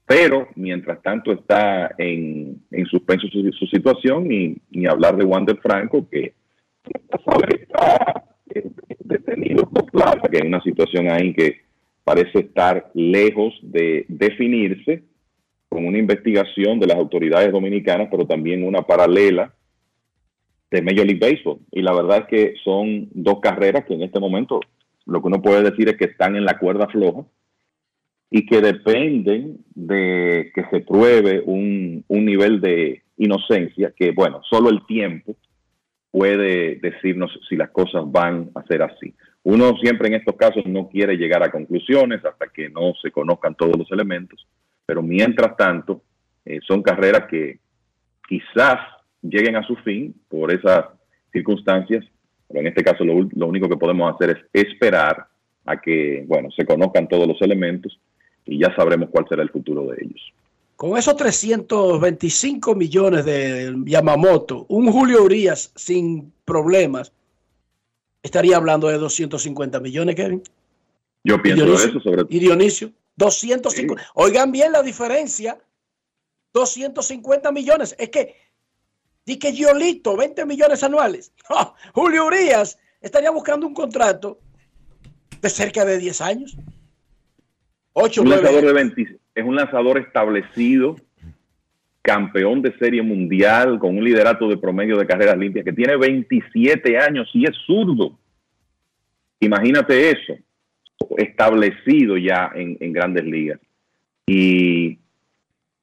Pero mientras tanto está en, en suspenso su, situación y ni hablar de Wander Franco, que detenido por plata, que es una situación ahí que parece estar lejos de definirse con una investigación de las autoridades dominicanas, pero también una paralela de Major League Baseball. Y la verdad es que son dos carreras que en este momento lo que uno puede decir es que están en la cuerda floja y que dependen de que se pruebe un, un nivel de inocencia que, bueno, solo el tiempo puede decirnos si las cosas van a ser así. Uno siempre en estos casos no quiere llegar a conclusiones hasta que no se conozcan todos los elementos, pero mientras tanto eh, son carreras que quizás lleguen a su fin por esas circunstancias, pero en este caso lo, lo único que podemos hacer es esperar a que, bueno, se conozcan todos los elementos y ya sabremos cuál será el futuro de ellos. Con esos 325 millones de Yamamoto, un Julio Urias sin problemas, estaría hablando de 250 millones, Kevin. Yo pienso Dionisio, eso sobre Y Dionisio, 250. Oigan bien la diferencia. 250 millones. Es que, di que Giolito, 20 millones anuales. ¡Ja! Julio Urias estaría buscando un contrato de cerca de 10 años. 8, un 9 lanzador de 20 es un lanzador establecido, campeón de serie mundial, con un liderato de promedio de carreras limpias, que tiene 27 años y es zurdo. Imagínate eso, establecido ya en, grandes ligas. Y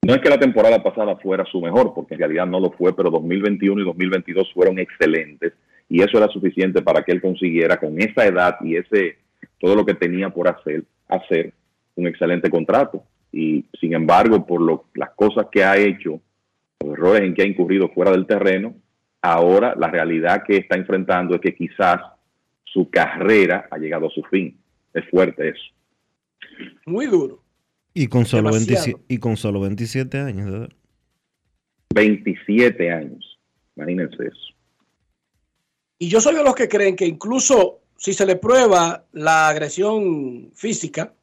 no es que la temporada pasada fuera su mejor, porque en realidad no lo fue, pero 2021 y 2022 fueron excelentes y eso era suficiente para que él consiguiera con esa edad y ese todo lo que tenía por hacer, hacer un excelente contrato. Y sin embargo, por lo, las cosas que ha hecho, los errores en que ha incurrido fuera del terreno, ahora la realidad que está enfrentando es que quizás su carrera ha llegado a su fin. Es fuerte eso. Muy duro. Y con solo, Demasiado. 27, y con solo 27 años. ¿verdad? 27 años. Imagínense eso. Y yo soy de los que creen que incluso si se le prueba la agresión física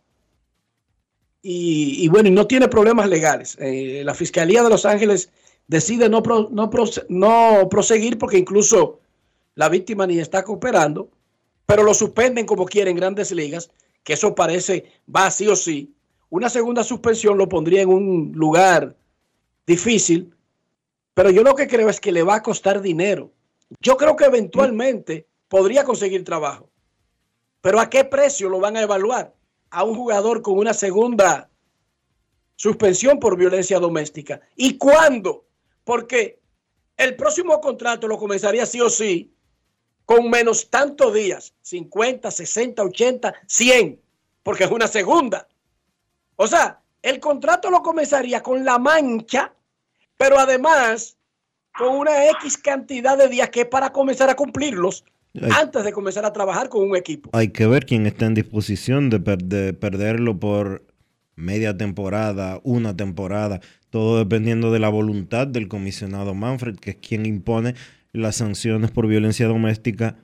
y, bueno, y no tiene problemas legales, eh, la Fiscalía de Los Ángeles decide no, no proseguir porque incluso la víctima ni está cooperando, pero lo suspenden como quieren grandes ligas, que eso parece va sí o sí. Una segunda suspensión lo pondría en un lugar difícil, pero yo lo que creo es que le va a costar dinero. Yo creo que eventualmente podría conseguir trabajo. Pero ¿a qué precio lo van a evaluar? A un jugador con una segunda suspensión por violencia doméstica. ¿Y cuándo? Porque el próximo contrato lo comenzaría sí o sí con menos tantos días, 50, 60, 80, 100, porque es una segunda. O sea, el contrato lo comenzaría con la mancha, pero además con una X cantidad de días que es para comenzar a cumplirlos. Antes de comenzar a trabajar con un equipo. Hay que ver quién está en disposición de, per- de perderlo por media temporada, una temporada. todo dependiendo de la voluntad del comisionado Manfred, que es quien impone las sanciones por violencia doméstica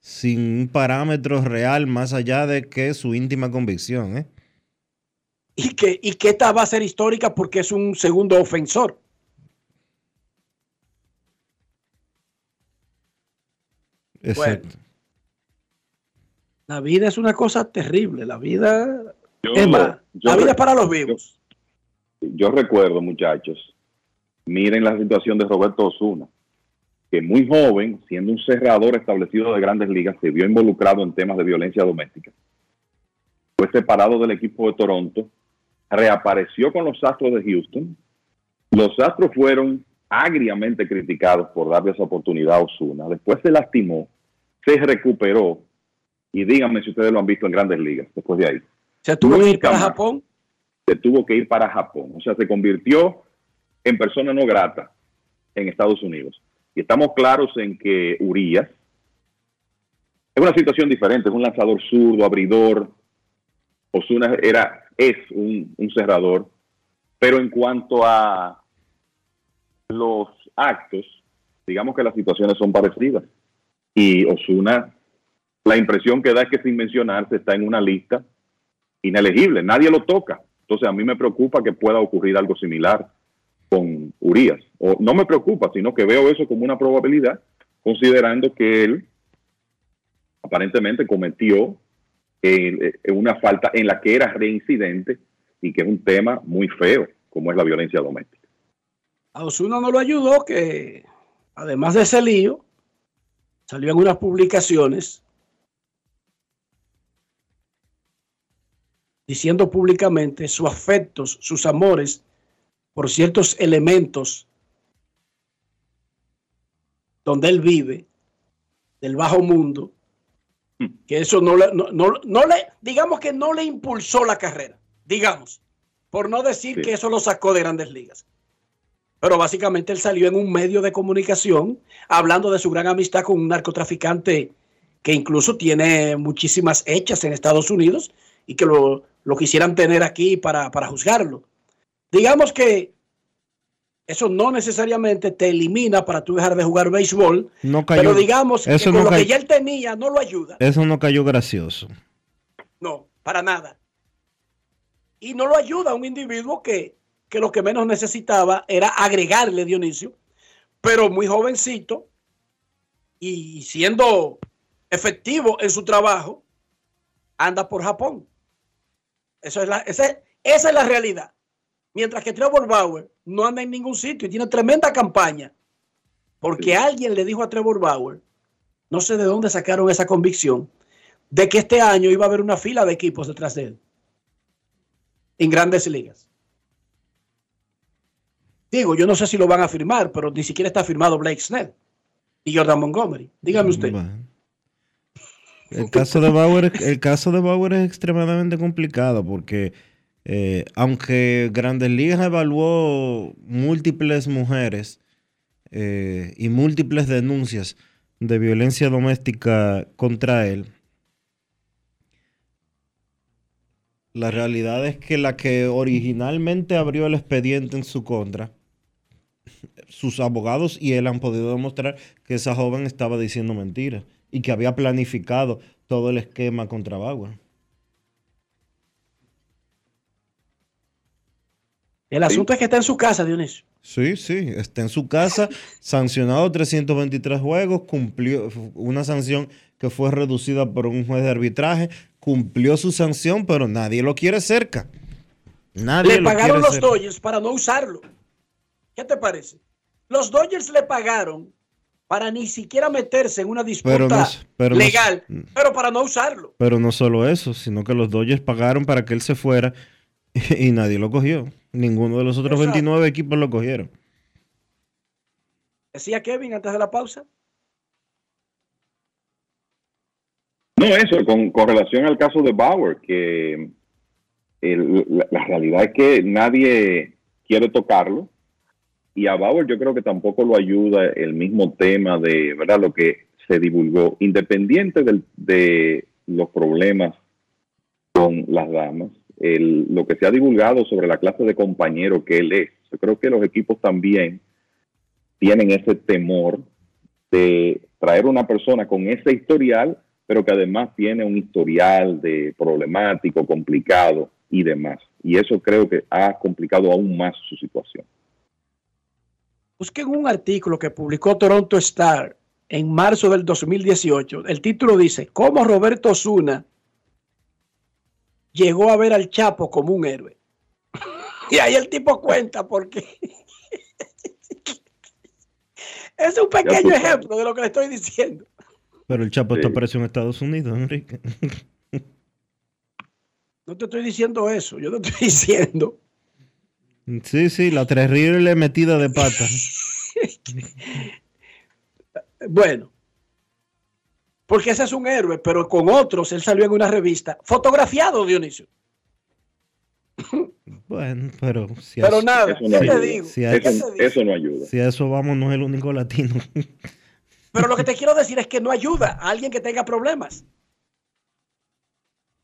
sin un parámetro real más allá de que su íntima convicción. ¿eh? Y, que, y que esta va a ser histórica porque es un segundo ofensor. Exacto. Bueno, la vida es una cosa terrible. La vida, Yo- es más, yo la vida es para los vivos. Yo recuerdo, muchachos, miren la situación de Roberto Osuna, que muy joven, siendo un cerrador establecido de grandes ligas, se vio involucrado en temas de violencia doméstica. Fue separado del equipo de Toronto, reapareció con los Astros de Houston. Los Astros fueron agriamente criticados por darle esa oportunidad a Osuna. Después se lastimó, se recuperó y díganme si ustedes lo han visto en grandes ligas después de ahí. Se tuvo que ir para Japón. se tuvo que ir para Japón. O sea, se convirtió en persona no grata en Estados Unidos. Y estamos claros en que Urias es una situación diferente, es un lanzador zurdo, abridor. Osuna era, es un, un cerrador. Pero en cuanto a los actos, digamos que las situaciones son parecidas. Y Osuna, la impresión que da es que sin mencionarse está en una lista inelegible, nadie lo toca. Entonces a mí me preocupa que pueda ocurrir algo similar con Urias. No me preocupa, sino que veo eso como una probabilidad, considerando que él aparentemente cometió eh, eh, una falta en la que era reincidente y que es un tema muy feo, como es la violencia doméstica. A Osuna no lo ayudó, que además de ese lío, salió en unas publicaciones diciendo públicamente sus afectos, sus amores por ciertos elementos donde él vive, del bajo mundo, que eso no le, no, no- no le, digamos que no le impulsó la carrera, digamos, por no decir Sí. que eso lo sacó de grandes ligas. Pero básicamente él salió en un medio de comunicación hablando de su gran amistad con un narcotraficante que incluso tiene muchísimas hechas en Estados Unidos y que lo, lo quisieran tener aquí para, para juzgarlo. Digamos que eso no necesariamente te elimina para tú dejar de jugar béisbol, No cayó, pero digamos que eso con no lo que ya él tenía no lo ayuda. eso no cayó gracioso. No, para nada. Y no lo ayuda a un individuo que, que lo que menos necesitaba era agregarle Dionisio, pero muy jovencito y siendo efectivo en su trabajo, anda por Japón. Eso es la, ese- esa es la realidad. Mientras que Trevor Bauer no anda en ningún sitio y tiene tremenda campaña, porque alguien le dijo a Trevor Bauer, no sé de dónde sacaron esa convicción, de que este año iba a haber una fila de equipos detrás de él en grandes ligas. Digo, yo no sé si lo van a firmar, pero ni siquiera está firmado Blake Snell y Jordan Montgomery. Dígame usted. El caso de Bauer, el caso de Bauer es extremadamente complicado porque eh, aunque Grandes Ligas evaluó múltiples mujeres eh, y múltiples denuncias de violencia doméstica contra él, la realidad es que la que originalmente abrió el expediente en su contra, sus abogados y él han podido demostrar que esa joven estaba diciendo mentiras y que había planificado todo el esquema contra Bauer. El asunto es que está en su casa, Dionisio. Sí, sí, está en su casa, sancionado 323 juegos, cumplió una sanción que fue reducida por un juez de arbitraje, cumplió su sanción, pero nadie lo quiere cerca. Nadie Le lo pagaron los cerca. Dodgers para no usarlo. ¿Qué te parece? Los Dodgers le pagaron para ni siquiera meterse en una disputa Pero no- pero no- legal, pero para no usarlo. Pero no solo eso, sino que los Dodgers pagaron para que él se fuera y nadie lo cogió. Ninguno de los otros Exacto. 29 equipos lo cogieron. Decía Kevin antes de la pausa. No, eso, con, con relación al caso de Bauer, que la, realidad es que nadie quiere tocarlo. Y a Bauer yo creo que tampoco lo ayuda el mismo tema de, ¿verdad? Lo que se divulgó, independiente de los problemas con las damas, el- lo que se ha divulgado sobre la clase de compañero que él es Yo creo que los equipos también tienen ese temor de traer una persona con ese historial, pero que además tiene un historial de problemático, complicado y demás. Y eso creo que ha complicado aún más su situación. Busquen un artículo que publicó Toronto Star en marzo del 2018. El título dice, ¿cómo Roberto Osuna llegó a ver al Chapo como un héroe? y ahí el tipo cuenta por qué. es un pequeño ejemplo de lo que le estoy diciendo. Pero el Chapo está preso en Estados Unidos, Enrique. no te estoy diciendo eso, yo te estoy diciendo. Sí, sí, la terrible metida de pata. bueno, porque ese es un héroe, pero con otros él salió en una revista fotografiado, Dionisio. Bueno, pero si pero nada, eso no, ayuda. Digo? Si eso, eso, no ayuda. Si a eso vamos, no es el único latino. Pero lo que te quiero decir es que no ayuda a alguien que tenga problemas.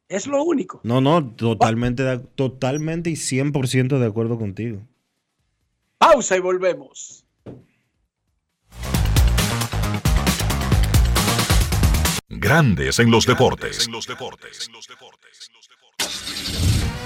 Es lo único. No, no, totalmente, totalmente y 100% de acuerdo contigo. Pausa y volvemos. Grandes en los deportes.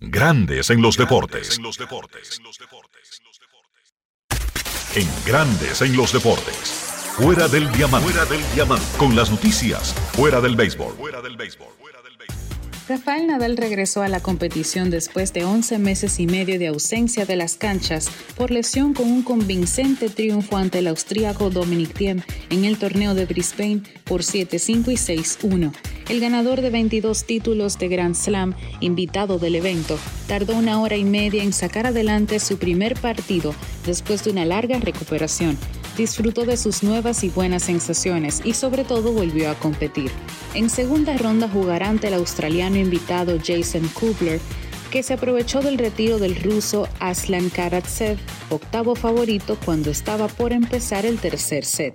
Grandes en los deportes. En Grandes en los deportes. Fuera del diamante. Fuera del diamante. Con las noticias. Fuera del béisbol. Fuera del béisbol. Rafael Nadal regresó a la competición después de 11 meses y medio de ausencia de las canchas por lesión con un convincente triunfo ante el austríaco Dominic Thiem en el torneo de Brisbane por 7-5 y 6-1. El ganador de 22 títulos de Grand Slam, invitado del evento, tardó una hora y media en sacar adelante su primer partido después de una larga recuperación disfrutó de sus nuevas y buenas sensaciones y sobre todo volvió a competir. En segunda ronda jugará ante el australiano invitado Jason Kubler, que se aprovechó del retiro del ruso Aslan Karatsev, octavo favorito cuando estaba por empezar el tercer set.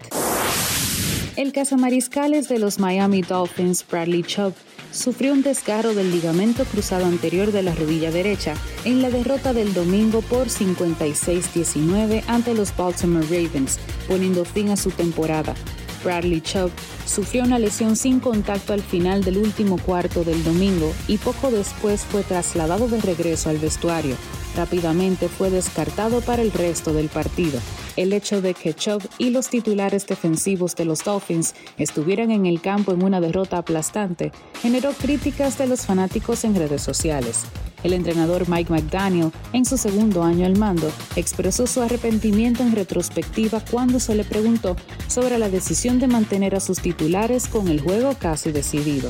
El cazamariscales de los Miami Dolphins, Bradley Chubb, sufrió un desgarro del ligamento cruzado anterior de la rodilla derecha en la derrota del domingo por 56-19 ante los Baltimore Ravens, poniendo fin a su temporada. Bradley Chubb sufrió una lesión sin contacto al final del último cuarto del domingo y poco después fue trasladado de regreso al vestuario. Rápidamente fue descartado para el resto del partido. El hecho de que Chubb y los titulares defensivos de los Dolphins estuvieran en el campo en una derrota aplastante generó críticas de los fanáticos en redes sociales. El entrenador Mike McDaniel, en su segundo año al mando, expresó su arrepentimiento en retrospectiva cuando se le preguntó sobre la decisión de mantener a sus titulares con el juego casi decidido.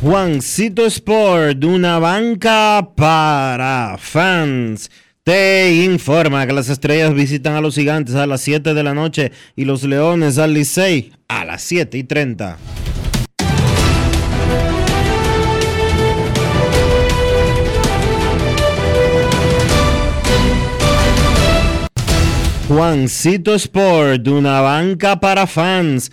Juancito Sport, una banca para fans. Te informa que las estrellas visitan a los gigantes a las 7 de la noche y los leones al Licey a las 7 y 30. Juancito Sport, una banca para fans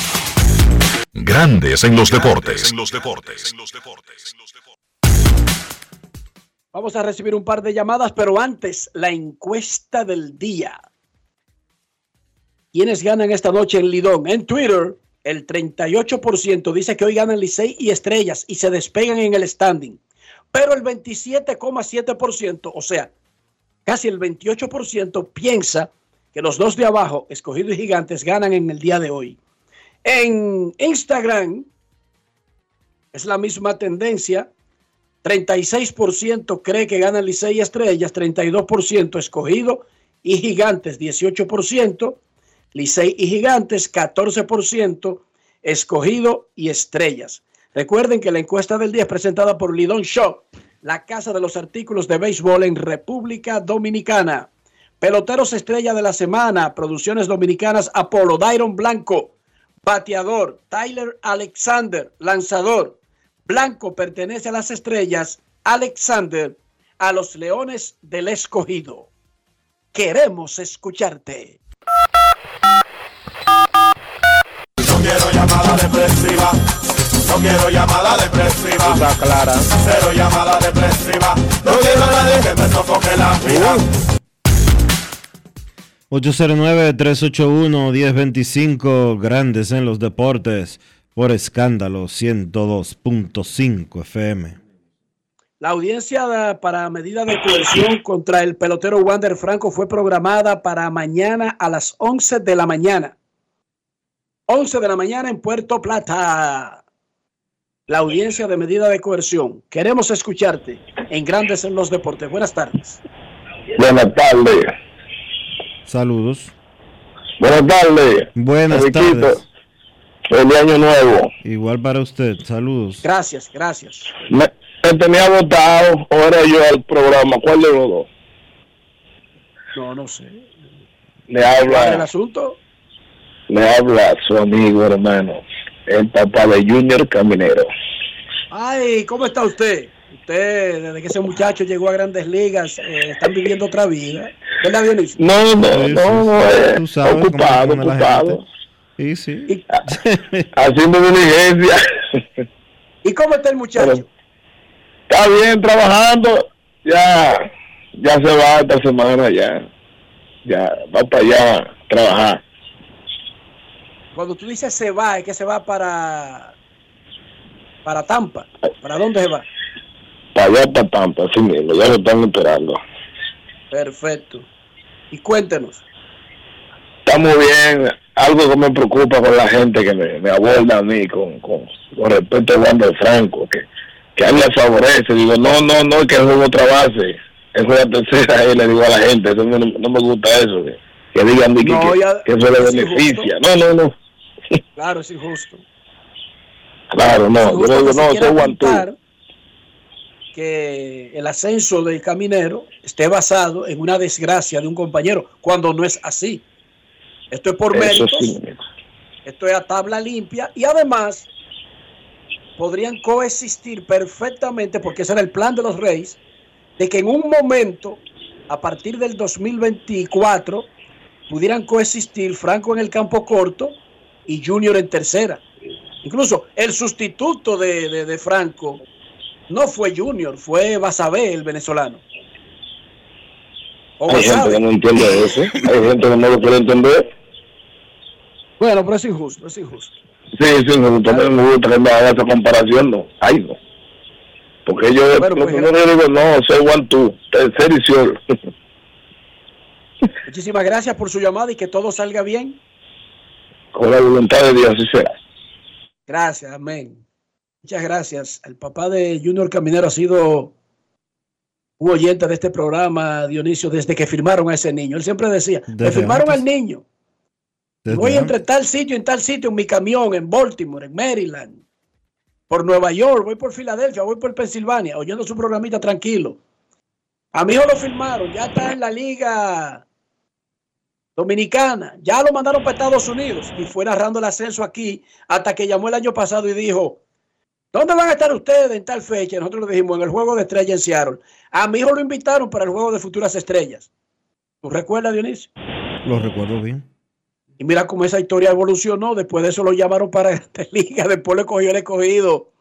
Grandes en los deportes. Vamos a recibir un par de llamadas, pero antes la encuesta del día. ¿Quiénes ganan esta noche en Lidón? En Twitter, el 38% dice que hoy ganan Licey y Estrellas y se despegan en el standing. Pero el 27,7%, o sea, casi el 28% piensa que los dos de abajo, escogidos y gigantes, ganan en el día de hoy. En Instagram es la misma tendencia. 36% cree que gana Licey y Estrellas, 32% escogido y Gigantes, 18%, Licey y Gigantes, 14%, escogido y Estrellas. Recuerden que la encuesta del día es presentada por Lidon Show, la casa de los artículos de béisbol en República Dominicana. Peloteros estrella de la semana, producciones dominicanas Apolo, Dairon Blanco, bateador, Tyler Alexander, lanzador. Blanco pertenece a las estrellas, Alexander a los Leones del Escogido. Queremos escucharte. No quiero llamada depresiva. No quiero llamada depresiva. Está clara. Cero llamada depresiva. No quiero a nadie que me sofoque la vida. 809-381-1025, grandes en los deportes, por escándalo 102.5 FM. La audiencia para medida de coerción contra el pelotero Wander Franco fue programada para mañana a las 11 de la mañana. 11 de la mañana en Puerto Plata. La audiencia de medida de coerción. Queremos escucharte en Grandes en los Deportes. Buenas tardes. Buenas tardes. Saludos. Buenas tardes. Buenas tardes. Feliz año nuevo. Igual para usted. Saludos. Gracias, gracias. Me, me tenía votado era yo al programa. ¿Cuál de los dos? No, no sé. Le ¿Cuál es el habla, asunto? le habla su amigo hermano, el papá de Junior Caminero. Ay, ¿cómo está usted? Usted, desde que ese muchacho llegó a grandes ligas, eh, están viviendo otra vida. ¿Verdad, Dionisio? No, no, Sí, no, sí, no, sí. eh, Tú sabes cómo ocupado, ocupado. Sí, sí. Haciendo diligencia. ¿Y cómo está el muchacho? Está bien trabajando. Ya, ya se va esta semana, ya. Ya, va para allá a trabajar. Cuando tú dices se va, es que se va para para Tampa. ¿Para dónde se va? Para allá, para Tampa, así mismo. Ya lo están esperando. Perfecto. Y cuéntenos. Está muy bien. Algo que me preocupa con la gente que me, me aborda a mí con, con, con respecto a Wander Franco, que, que a él le favorece. Digo, no, no, no, que es otra base. Es la tercera, y le digo a la gente, eso no, no me gusta eso, que, que digan que, No, que- ya- que eso le es beneficia. No, no, no. Claro, es injusto. Claro, no. Es Yo le digo, no, quiera soy guantú. pintar- que el ascenso del caminero esté basado en una desgracia de un compañero, cuando no es así. Esto es por Eso méritos, sí. esto es a tabla limpia y además podrían coexistir perfectamente, porque ese era el plan de los Reyes, de que en un momento, a partir del 2024, pudieran coexistir Franco en el campo corto y Junior en tercera. Incluso el sustituto de, de- de Franco no fue Junior, fue Basabé, el venezolano. O Hay gente que no entiende eso. Hay gente que no lo quiere entender. Bueno, pero es injusto, es injusto. Sí, sí, me también me gusta que me haga esa comparación, no. Ay, no. Porque yo, Bueno, lo pues, primero digo, no, soy one two, tercer y sol. Muchísimas gracias por su llamada y que todo salga bien. Con la voluntad de Dios, así será. Gracias, amén. Muchas gracias. El papá de Junior Caminero ha sido un oyente de este programa, Dionisio, desde que firmaron a ese niño. Él siempre decía, me Desde firmaron antes. al niño. Desde Voy antes. entre tal sitio, en tal sitio, en mi camión, en Baltimore, en Maryland, por Nueva York, voy por Filadelfia, voy por Pensilvania, oyendo su programita tranquilo. A mi hijo lo firmaron, ya está en la liga dominicana, ya lo mandaron para Estados Unidos y fue narrando el ascenso aquí hasta que llamó el año pasado y dijo, ¿dónde van a estar ustedes en tal fecha? Nosotros le dijimos, en el juego de estrellas en Seattle. A mi hijo lo invitaron para el juego de futuras estrellas. ¿Tú recuerdas, Dionisio? Lo recuerdo bien. Y mira cómo esa historia evolucionó. Después de eso lo llamaron para esta liga. Después le cogió el escogido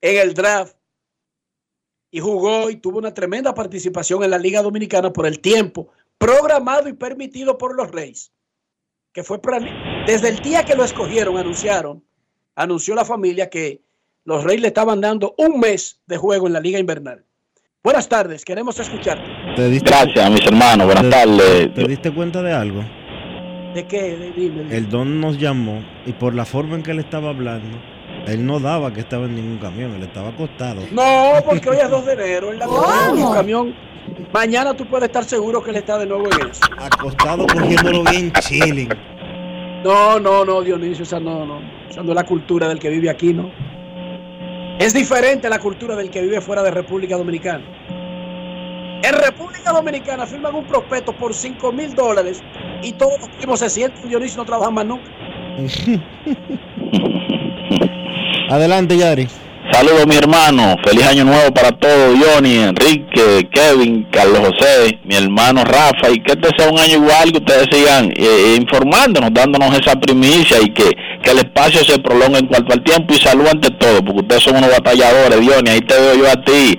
en el draft. Y jugó y tuvo una tremenda participación en la Liga Dominicana por el tiempo programado y permitido por los Reyes. Que fue desde el día que lo escogieron, anunciaron, anunció la familia que los Reyes le estaban dando un mes de juego en la Liga Invernal. Buenas tardes, queremos escucharte. ¿Te diste, Gracias, mis hermanos. Buenas te- tardes. ¿Te diste cuenta de algo? ¿De qué? De- dime, dime. El don nos llamó y por la forma en que él estaba hablando, él no daba que estaba en ningún camión, él estaba acostado. No, porque hoy es 2 de enero. Él en un camión. Mañana tú puedes estar seguro que él está de nuevo en eso. Acostado cogiéndolo bien chilling. No, no, no, Dionisio, esa no, no. Esa no es la cultura del que vive aquí, ¿no? Es diferente la cultura del que vive fuera de República Dominicana. En República Dominicana firman un prospecto por 5 mil dólares y todos los primos se sienten, Dionisio, y no trabajan más nunca. Adelante, Yari. Saludos, mi hermano. Feliz año nuevo para todos. Johnny, Enrique, Kevin, Carlos José, mi hermano Rafa. Y que este sea un año igual, que ustedes sigan eh, informándonos, dándonos esa primicia y que, que el espacio se prolongue en cuanto al tiempo. Y salud ante todo, porque ustedes son unos batalladores, Johnny. Ahí te veo yo a ti,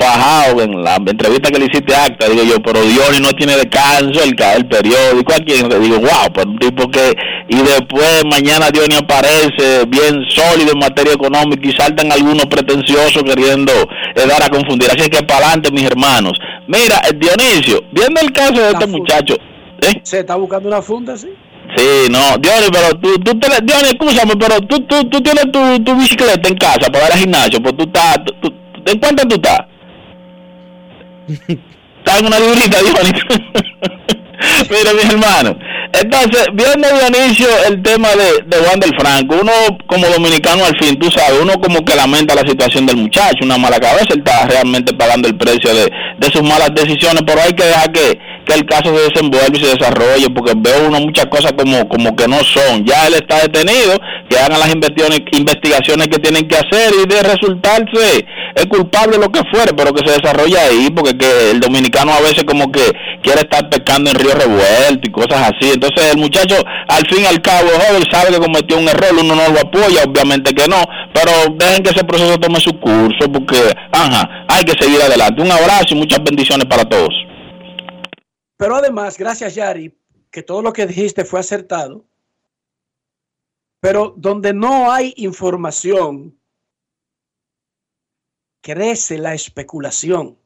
fajado en la entrevista que le hiciste a acta. Digo yo, pero Johnny no tiene descanso, el, ca- el periódico aquí. Digo, wow, pero un tipo que. Y después mañana Johnny aparece bien sólido en materia económica y saltan algunos pretenciosos queriendo eh, dar a confundir. Así que para adelante, mis hermanos. Mira, eh, Dionisio, viendo el caso de este muchacho. ¿eh? Se está buscando una funda, ¿sí? Sí, no, Dionis, pero tú, tú te, Dionis, escúchame, pero tú, tú, tú tienes tu, tu bicicleta en casa para ir al gimnasio, pues tú estás, tú, tú- ¿en cuánto tú estás? Estás en una librita, Dionis. Mira, mis hermanos, entonces, viendo Dionisio el tema de, de Juan del Franco, uno como dominicano al fin, tú sabes, uno como que lamenta la situación del muchacho, una mala cabeza, él está realmente pagando el precio de, de sus malas decisiones, pero hay que dejar que, que el caso se desenvuelva y se desarrolle, porque veo uno muchas cosas como, como que no son. Ya él está detenido, que hagan las investigaciones, que tienen que hacer y de resultarse es culpable lo que fuere, pero que se desarrolle ahí, porque que el dominicano a veces como que quiere estar pescando en río revuelto y cosas así. Entonces el muchacho, al fin y al cabo, sabe que cometió un error, uno no lo apoya, obviamente que no, pero dejen que ese proceso tome su curso, porque, ajá, hay que seguir adelante. Un abrazo y muchas bendiciones para todos. Pero además, gracias Yari, que todo lo que dijiste fue acertado. Pero donde no hay información, crece la especulación.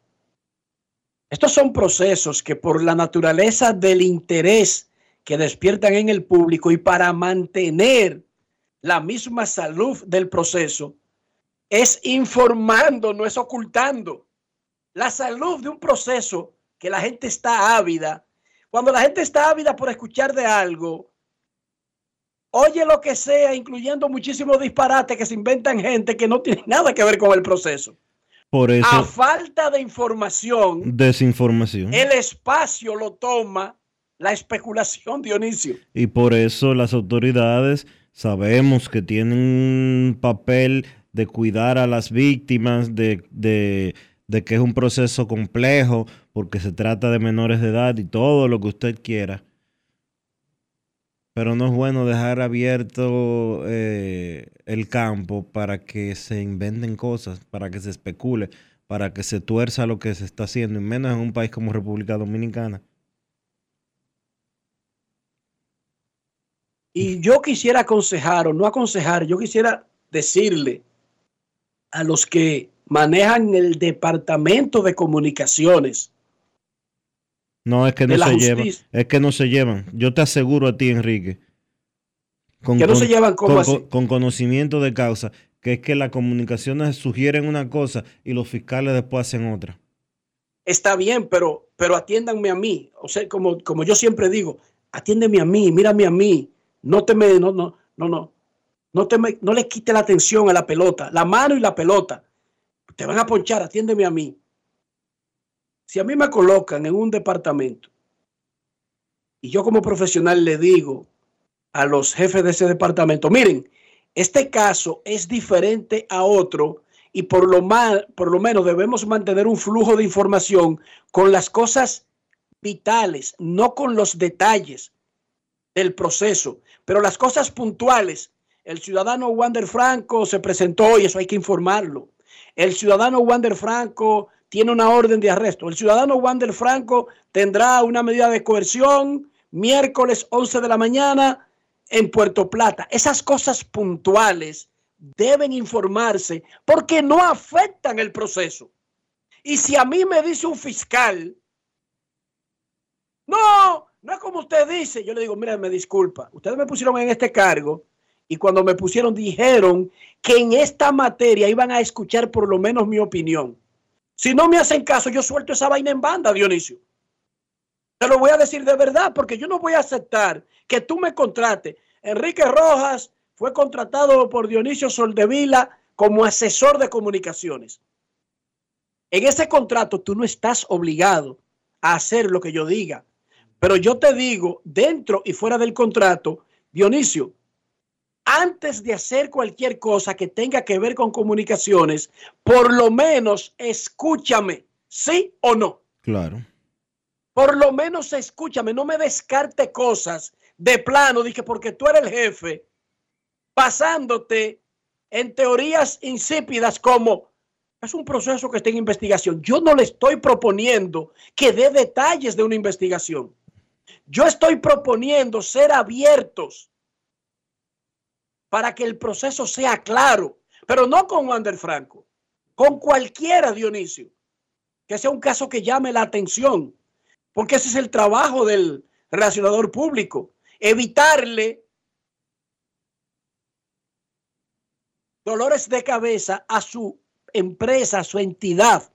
Estos son procesos que por la naturaleza del interés que despiertan en el público y para mantener la misma salud del proceso, es informando, no es ocultando. La salud de un proceso que la gente está ávida. Cuando la gente está ávida por escuchar de algo, oye lo que sea, incluyendo muchísimos disparates que se inventan gente que no tiene nada que ver con el proceso. Por A eso, falta de información, desinformación. el espacio lo toma la especulación, Dionisio. Y por eso las autoridades sabemos que tienen un papel de cuidar a las víctimas, de, de- de que es un proceso complejo, porque se trata de menores de edad y todo lo que usted quiera. Pero no es bueno dejar abierto eh, el campo para que se inventen cosas, para que se especule, para que se tuerza lo que se está haciendo, y menos en un país como República Dominicana. Y yo quisiera aconsejar, o no aconsejar, yo quisiera decirle a los que manejan el departamento de comunicaciones, No, es que no se llevan. Es que no se llevan. Yo te aseguro a ti, Enrique. Con, Que no se llevan, con conocimiento de causa. Que es que las comunicaciones sugieren una cosa y los fiscales después hacen otra. está bien, pero, pero atiéndanme a mí. O sea, como, como yo siempre digo, atiéndeme a mí, mírame a mí. No te me, no, no, no, no. No, te me- no le quite la atención a la pelota, la mano y la pelota. Te van a ponchar, atiéndeme a mí. Si a mí me colocan en un departamento y yo como profesional le digo a los jefes de ese departamento, miren, este caso es diferente a otro y por lo, mal, por lo menos debemos mantener un flujo de información con las cosas vitales, no con los detalles del proceso, pero las cosas puntuales. El ciudadano Wander Franco se presentó y eso hay que informarlo. El ciudadano Wander Franco tiene una orden de arresto. El ciudadano Wander Franco tendrá una medida de coerción miércoles 11 de la mañana en Puerto Plata. Esas cosas puntuales deben informarse porque no afectan el proceso. Y si a mí me dice un fiscal, no, no es como usted dice, yo le digo, mira, me disculpa, ustedes me pusieron en este cargo y cuando me pusieron dijeron que en esta materia iban a escuchar por lo menos mi opinión. Si no me hacen caso, yo suelto esa vaina en banda, Dionisio. Te lo voy a decir de verdad, porque yo no voy a aceptar que tú me contrates. Enrique Rojas fue contratado por Dionisio Soldevila como asesor de comunicaciones. En ese contrato tú no estás obligado a hacer lo que yo diga. Pero yo te digo, dentro y fuera del contrato, Dionisio, antes de hacer cualquier cosa que tenga que ver con comunicaciones, por lo menos escúchame, sí o no. Claro. Por lo menos escúchame, no me descarte cosas de plano, dije, porque tú eres el jefe, basándote en teorías insípidas como es un proceso que está en investigación. Yo no le estoy proponiendo que dé detalles de una investigación. Yo estoy proponiendo ser abiertos para que el proceso sea claro, pero no con Wander Franco, con cualquiera, Dionisio, que sea un caso que llame la atención, porque ese es el trabajo del relacionador público, evitarle dolores de cabeza a su empresa, a su entidad,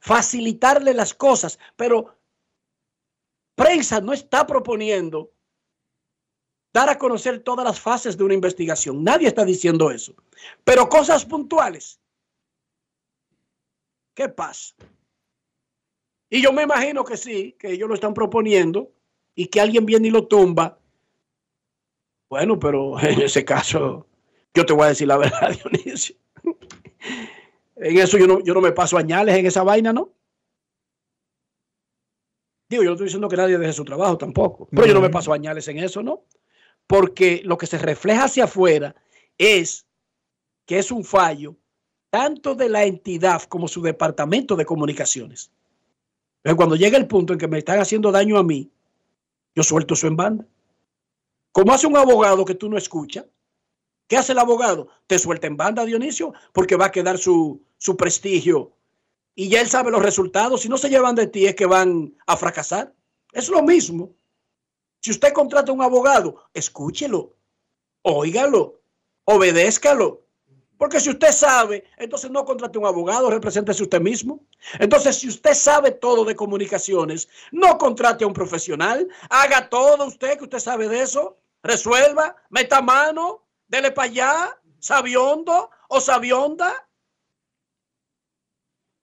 facilitarle las cosas, pero prensa no está proponiendo dar a conocer todas las fases de una investigación. Nadie está diciendo eso. Pero cosas puntuales. ¿Qué pasa? Y yo me imagino que sí, que ellos lo están proponiendo y que alguien viene y lo tumba. Bueno, pero en ese caso, yo te voy a decir la verdad, Dionisio. En eso yo no, yo no me paso añales en esa vaina, ¿no? Digo, yo no estoy diciendo que nadie deje su trabajo tampoco, pero yo no me paso añales en eso, ¿no? Porque lo que se refleja hacia afuera es que es un fallo tanto de la entidad como su departamento de comunicaciones. Pero cuando llega el punto en que me están haciendo daño a mí, yo suelto eso en banda. Como hace un abogado que tú no escuchas, ¿qué hace el abogado? Te suelta en banda, Dionisio, porque va a quedar su, su prestigio. Y ya él sabe los resultados. Si no se llevan de ti, es que van a fracasar. Es lo mismo. Si usted contrata a un abogado, escúchelo, óigalo, obedézcalo. Porque si usted sabe, entonces no contrate un abogado, represéntese usted mismo. Entonces, si usted sabe todo de comunicaciones, no contrate a un profesional, haga todo usted que usted sabe de eso, resuelva, meta mano, dele para allá, sabiondo o sabionda.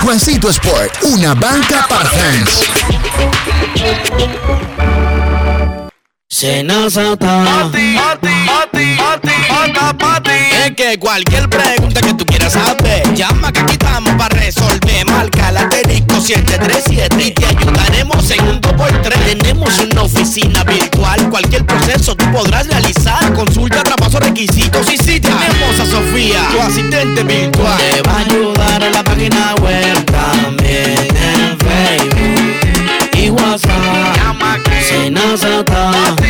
Juancito Sport, una banca para fans. Pati, pati, Es que cualquier pregunta que tú quieras saber, llama que aquí estamos para resolver. Marca la asterisco 737 y te ayudaremos en un 2x3. Tenemos una oficina virtual, cualquier proceso tú podrás realizar. Consulta, traspaso, requisitos y si tenemos a Sofía, tu asistente virtual. Te va a ayudar en la página web también en Facebook y WhatsApp. Senazata.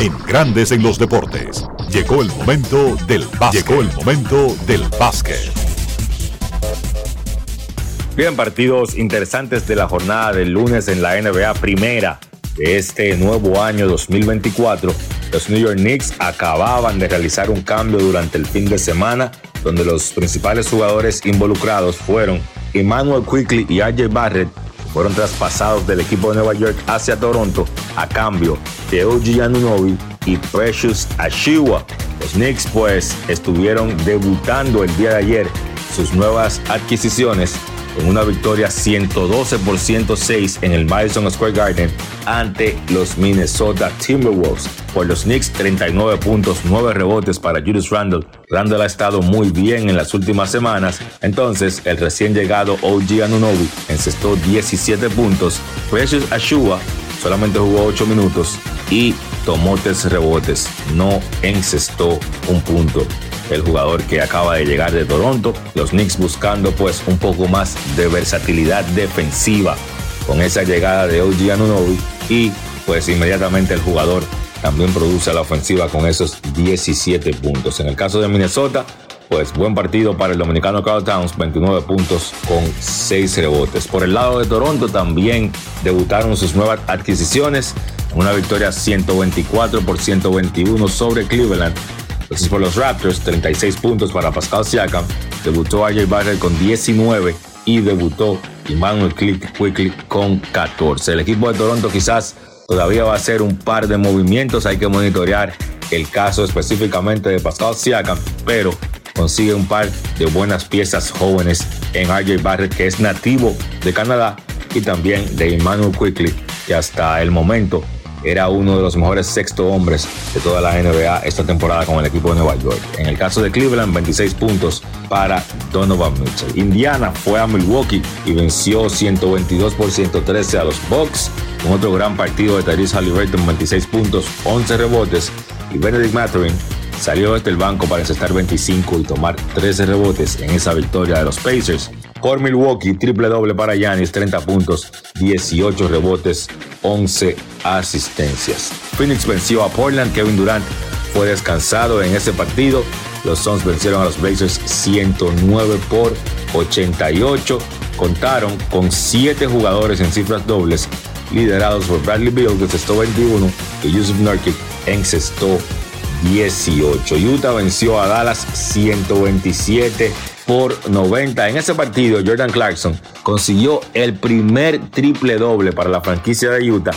En Grandes en los deportes. Llegó el momento del básquet. Llegó el momento del básquet. Bien, partidos interesantes de la jornada del lunes en la NBA primera de este nuevo año 2024. Los New York Knicks acababan de realizar un cambio durante el fin de semana, donde los principales jugadores involucrados fueron Emmanuel Quickly y AJ Barrett, fueron traspasados del equipo de Nueva York hacia Toronto a cambio de OG Anunoby y Precious Ashiwa. Los Knicks pues estuvieron debutando el día de ayer sus nuevas adquisiciones con una victoria 112 por 106 en el Madison Square Garden ante los Minnesota Timberwolves. Por los Knicks, 39 puntos, 9 rebotes para Julius Randle. Randle ha estado muy bien en las últimas semanas, entonces el recién llegado OG Anunoby encestó 17 puntos. Precious Ashua solamente jugó 8 minutos y tomó 3 rebotes, no encestó un punto el jugador que acaba de llegar de Toronto. Los Knicks buscando pues un poco más de versatilidad defensiva con esa llegada de OG Anunoby y pues inmediatamente el jugador también produce la ofensiva con esos 17 puntos. En el caso de Minnesota, pues buen partido para el dominicano Carl Towns, 29 puntos con 6 rebotes. Por el lado de Toronto también debutaron sus nuevas adquisiciones, una victoria 124 por 121 sobre Cleveland entonces por los Raptors, 36 puntos para Pascal Siakam. Debutó AJ Barrett con 19 y debutó Emmanuel Quickly con 14. El equipo de Toronto quizás todavía va a hacer un par de movimientos. Hay que monitorear el caso específicamente de Pascal Siakam, pero consigue un par de buenas piezas jóvenes en RJ Barrett, que es nativo de Canadá, y también de Emmanuel Quickly, que hasta el momento era uno de los mejores sexto hombres de toda la NBA esta temporada con el equipo de Nueva York. En el caso de Cleveland, 26 puntos para Donovan Mitchell. Indiana fue a Milwaukee y venció 122 por 113 a los Bucks. Un otro gran partido de Tyrese Halliburton, 26 puntos, 11 rebotes. Y Benedict Mathurin salió desde el banco para encestar 25 y tomar 13 rebotes en esa victoria de los Pacers. Por Milwaukee, triple doble para Giannis, 30 puntos, 18 rebotes, 11 asistencias. Phoenix venció a Portland, Kevin Durant fue descansado en ese partido. Los Suns vencieron a los Blazers 109 por 88. Contaron con 7 jugadores en cifras dobles, liderados por Bradley Beal, que encestó 21, y Yusuf Nurkic encestó 18. Utah venció a Dallas 127 por 90. En ese partido, Jordan Clarkson consiguió el primer triple doble para la franquicia de Utah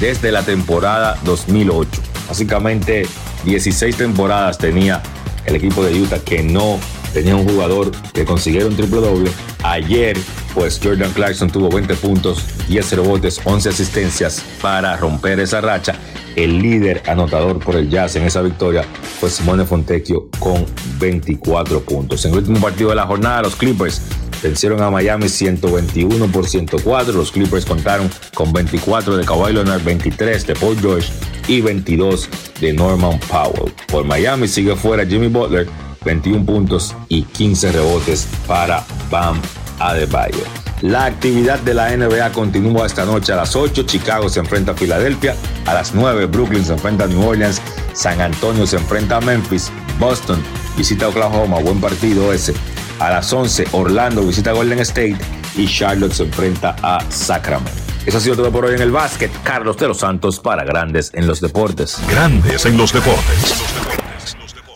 desde la temporada 2008. Básicamente 16 temporadas tenía el equipo de Utah que no tenía un jugador que consiguiera un triple doble. Ayer, pues Jordan Clarkson tuvo 20 puntos, 10 rebotes, 11 asistencias para romper esa racha. El líder anotador por el Jazz en esa victoria fue Simone Fontecchio con 24 puntos. En el último partido de la jornada, los Clippers vencieron a Miami 121 por 104. Los Clippers contaron con 24 de Kawhi Leonard, 23 de Paul George y 22 de Norman Powell. Por Miami sigue fuera Jimmy Butler, 21 puntos y 15 rebotes para Bam Adebayo. La actividad de la NBA continúa esta noche a las 8. Chicago se enfrenta a Filadelfia. A las 9, Brooklyn se enfrenta a New Orleans. San Antonio se enfrenta a Memphis. Boston visita Oklahoma. Buen partido ese. A las 11, Orlando visita Golden State. Y Charlotte se enfrenta a Sacramento. Eso ha sido todo por hoy en el básquet. Carlos de los Santos para Grandes en los Deportes. Grandes en los Deportes.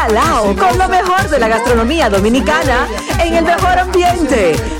Jalao con lo mejor de la gastronomía dominicana en el mejor ambiente.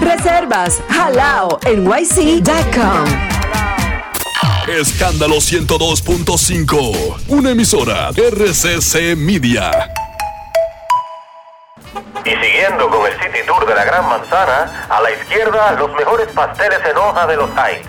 Reservas halao nyc.com. Escándalo 102.5, una emisora RCC Media. Y siguiendo con el City Tour de la Gran Manzana, a la izquierda los mejores pasteles en hoja de los Heights.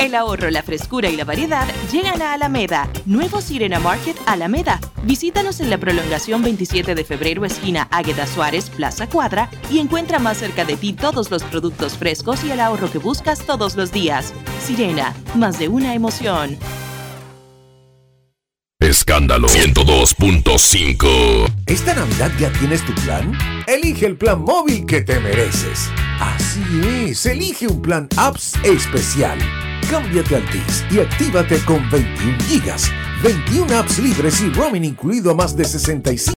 El ahorro, la frescura y la variedad llegan a Alameda. Nuevo Sirena Market Alameda. Visítanos en la prolongación 27 de febrero, esquina Águeda Suárez, Plaza Cuadra, y encuentra más cerca de ti todos los productos frescos y el ahorro que buscas todos los días. Sirena, más de una emoción. Escándalo 102.5. ¿Esta Navidad ya tienes tu plan? Elige el plan móvil que te mereces. Así es, elige un plan apps especial. Cámbiate al TIS y actívate con 21 gigas, 21 apps libres y roaming incluido a más de 65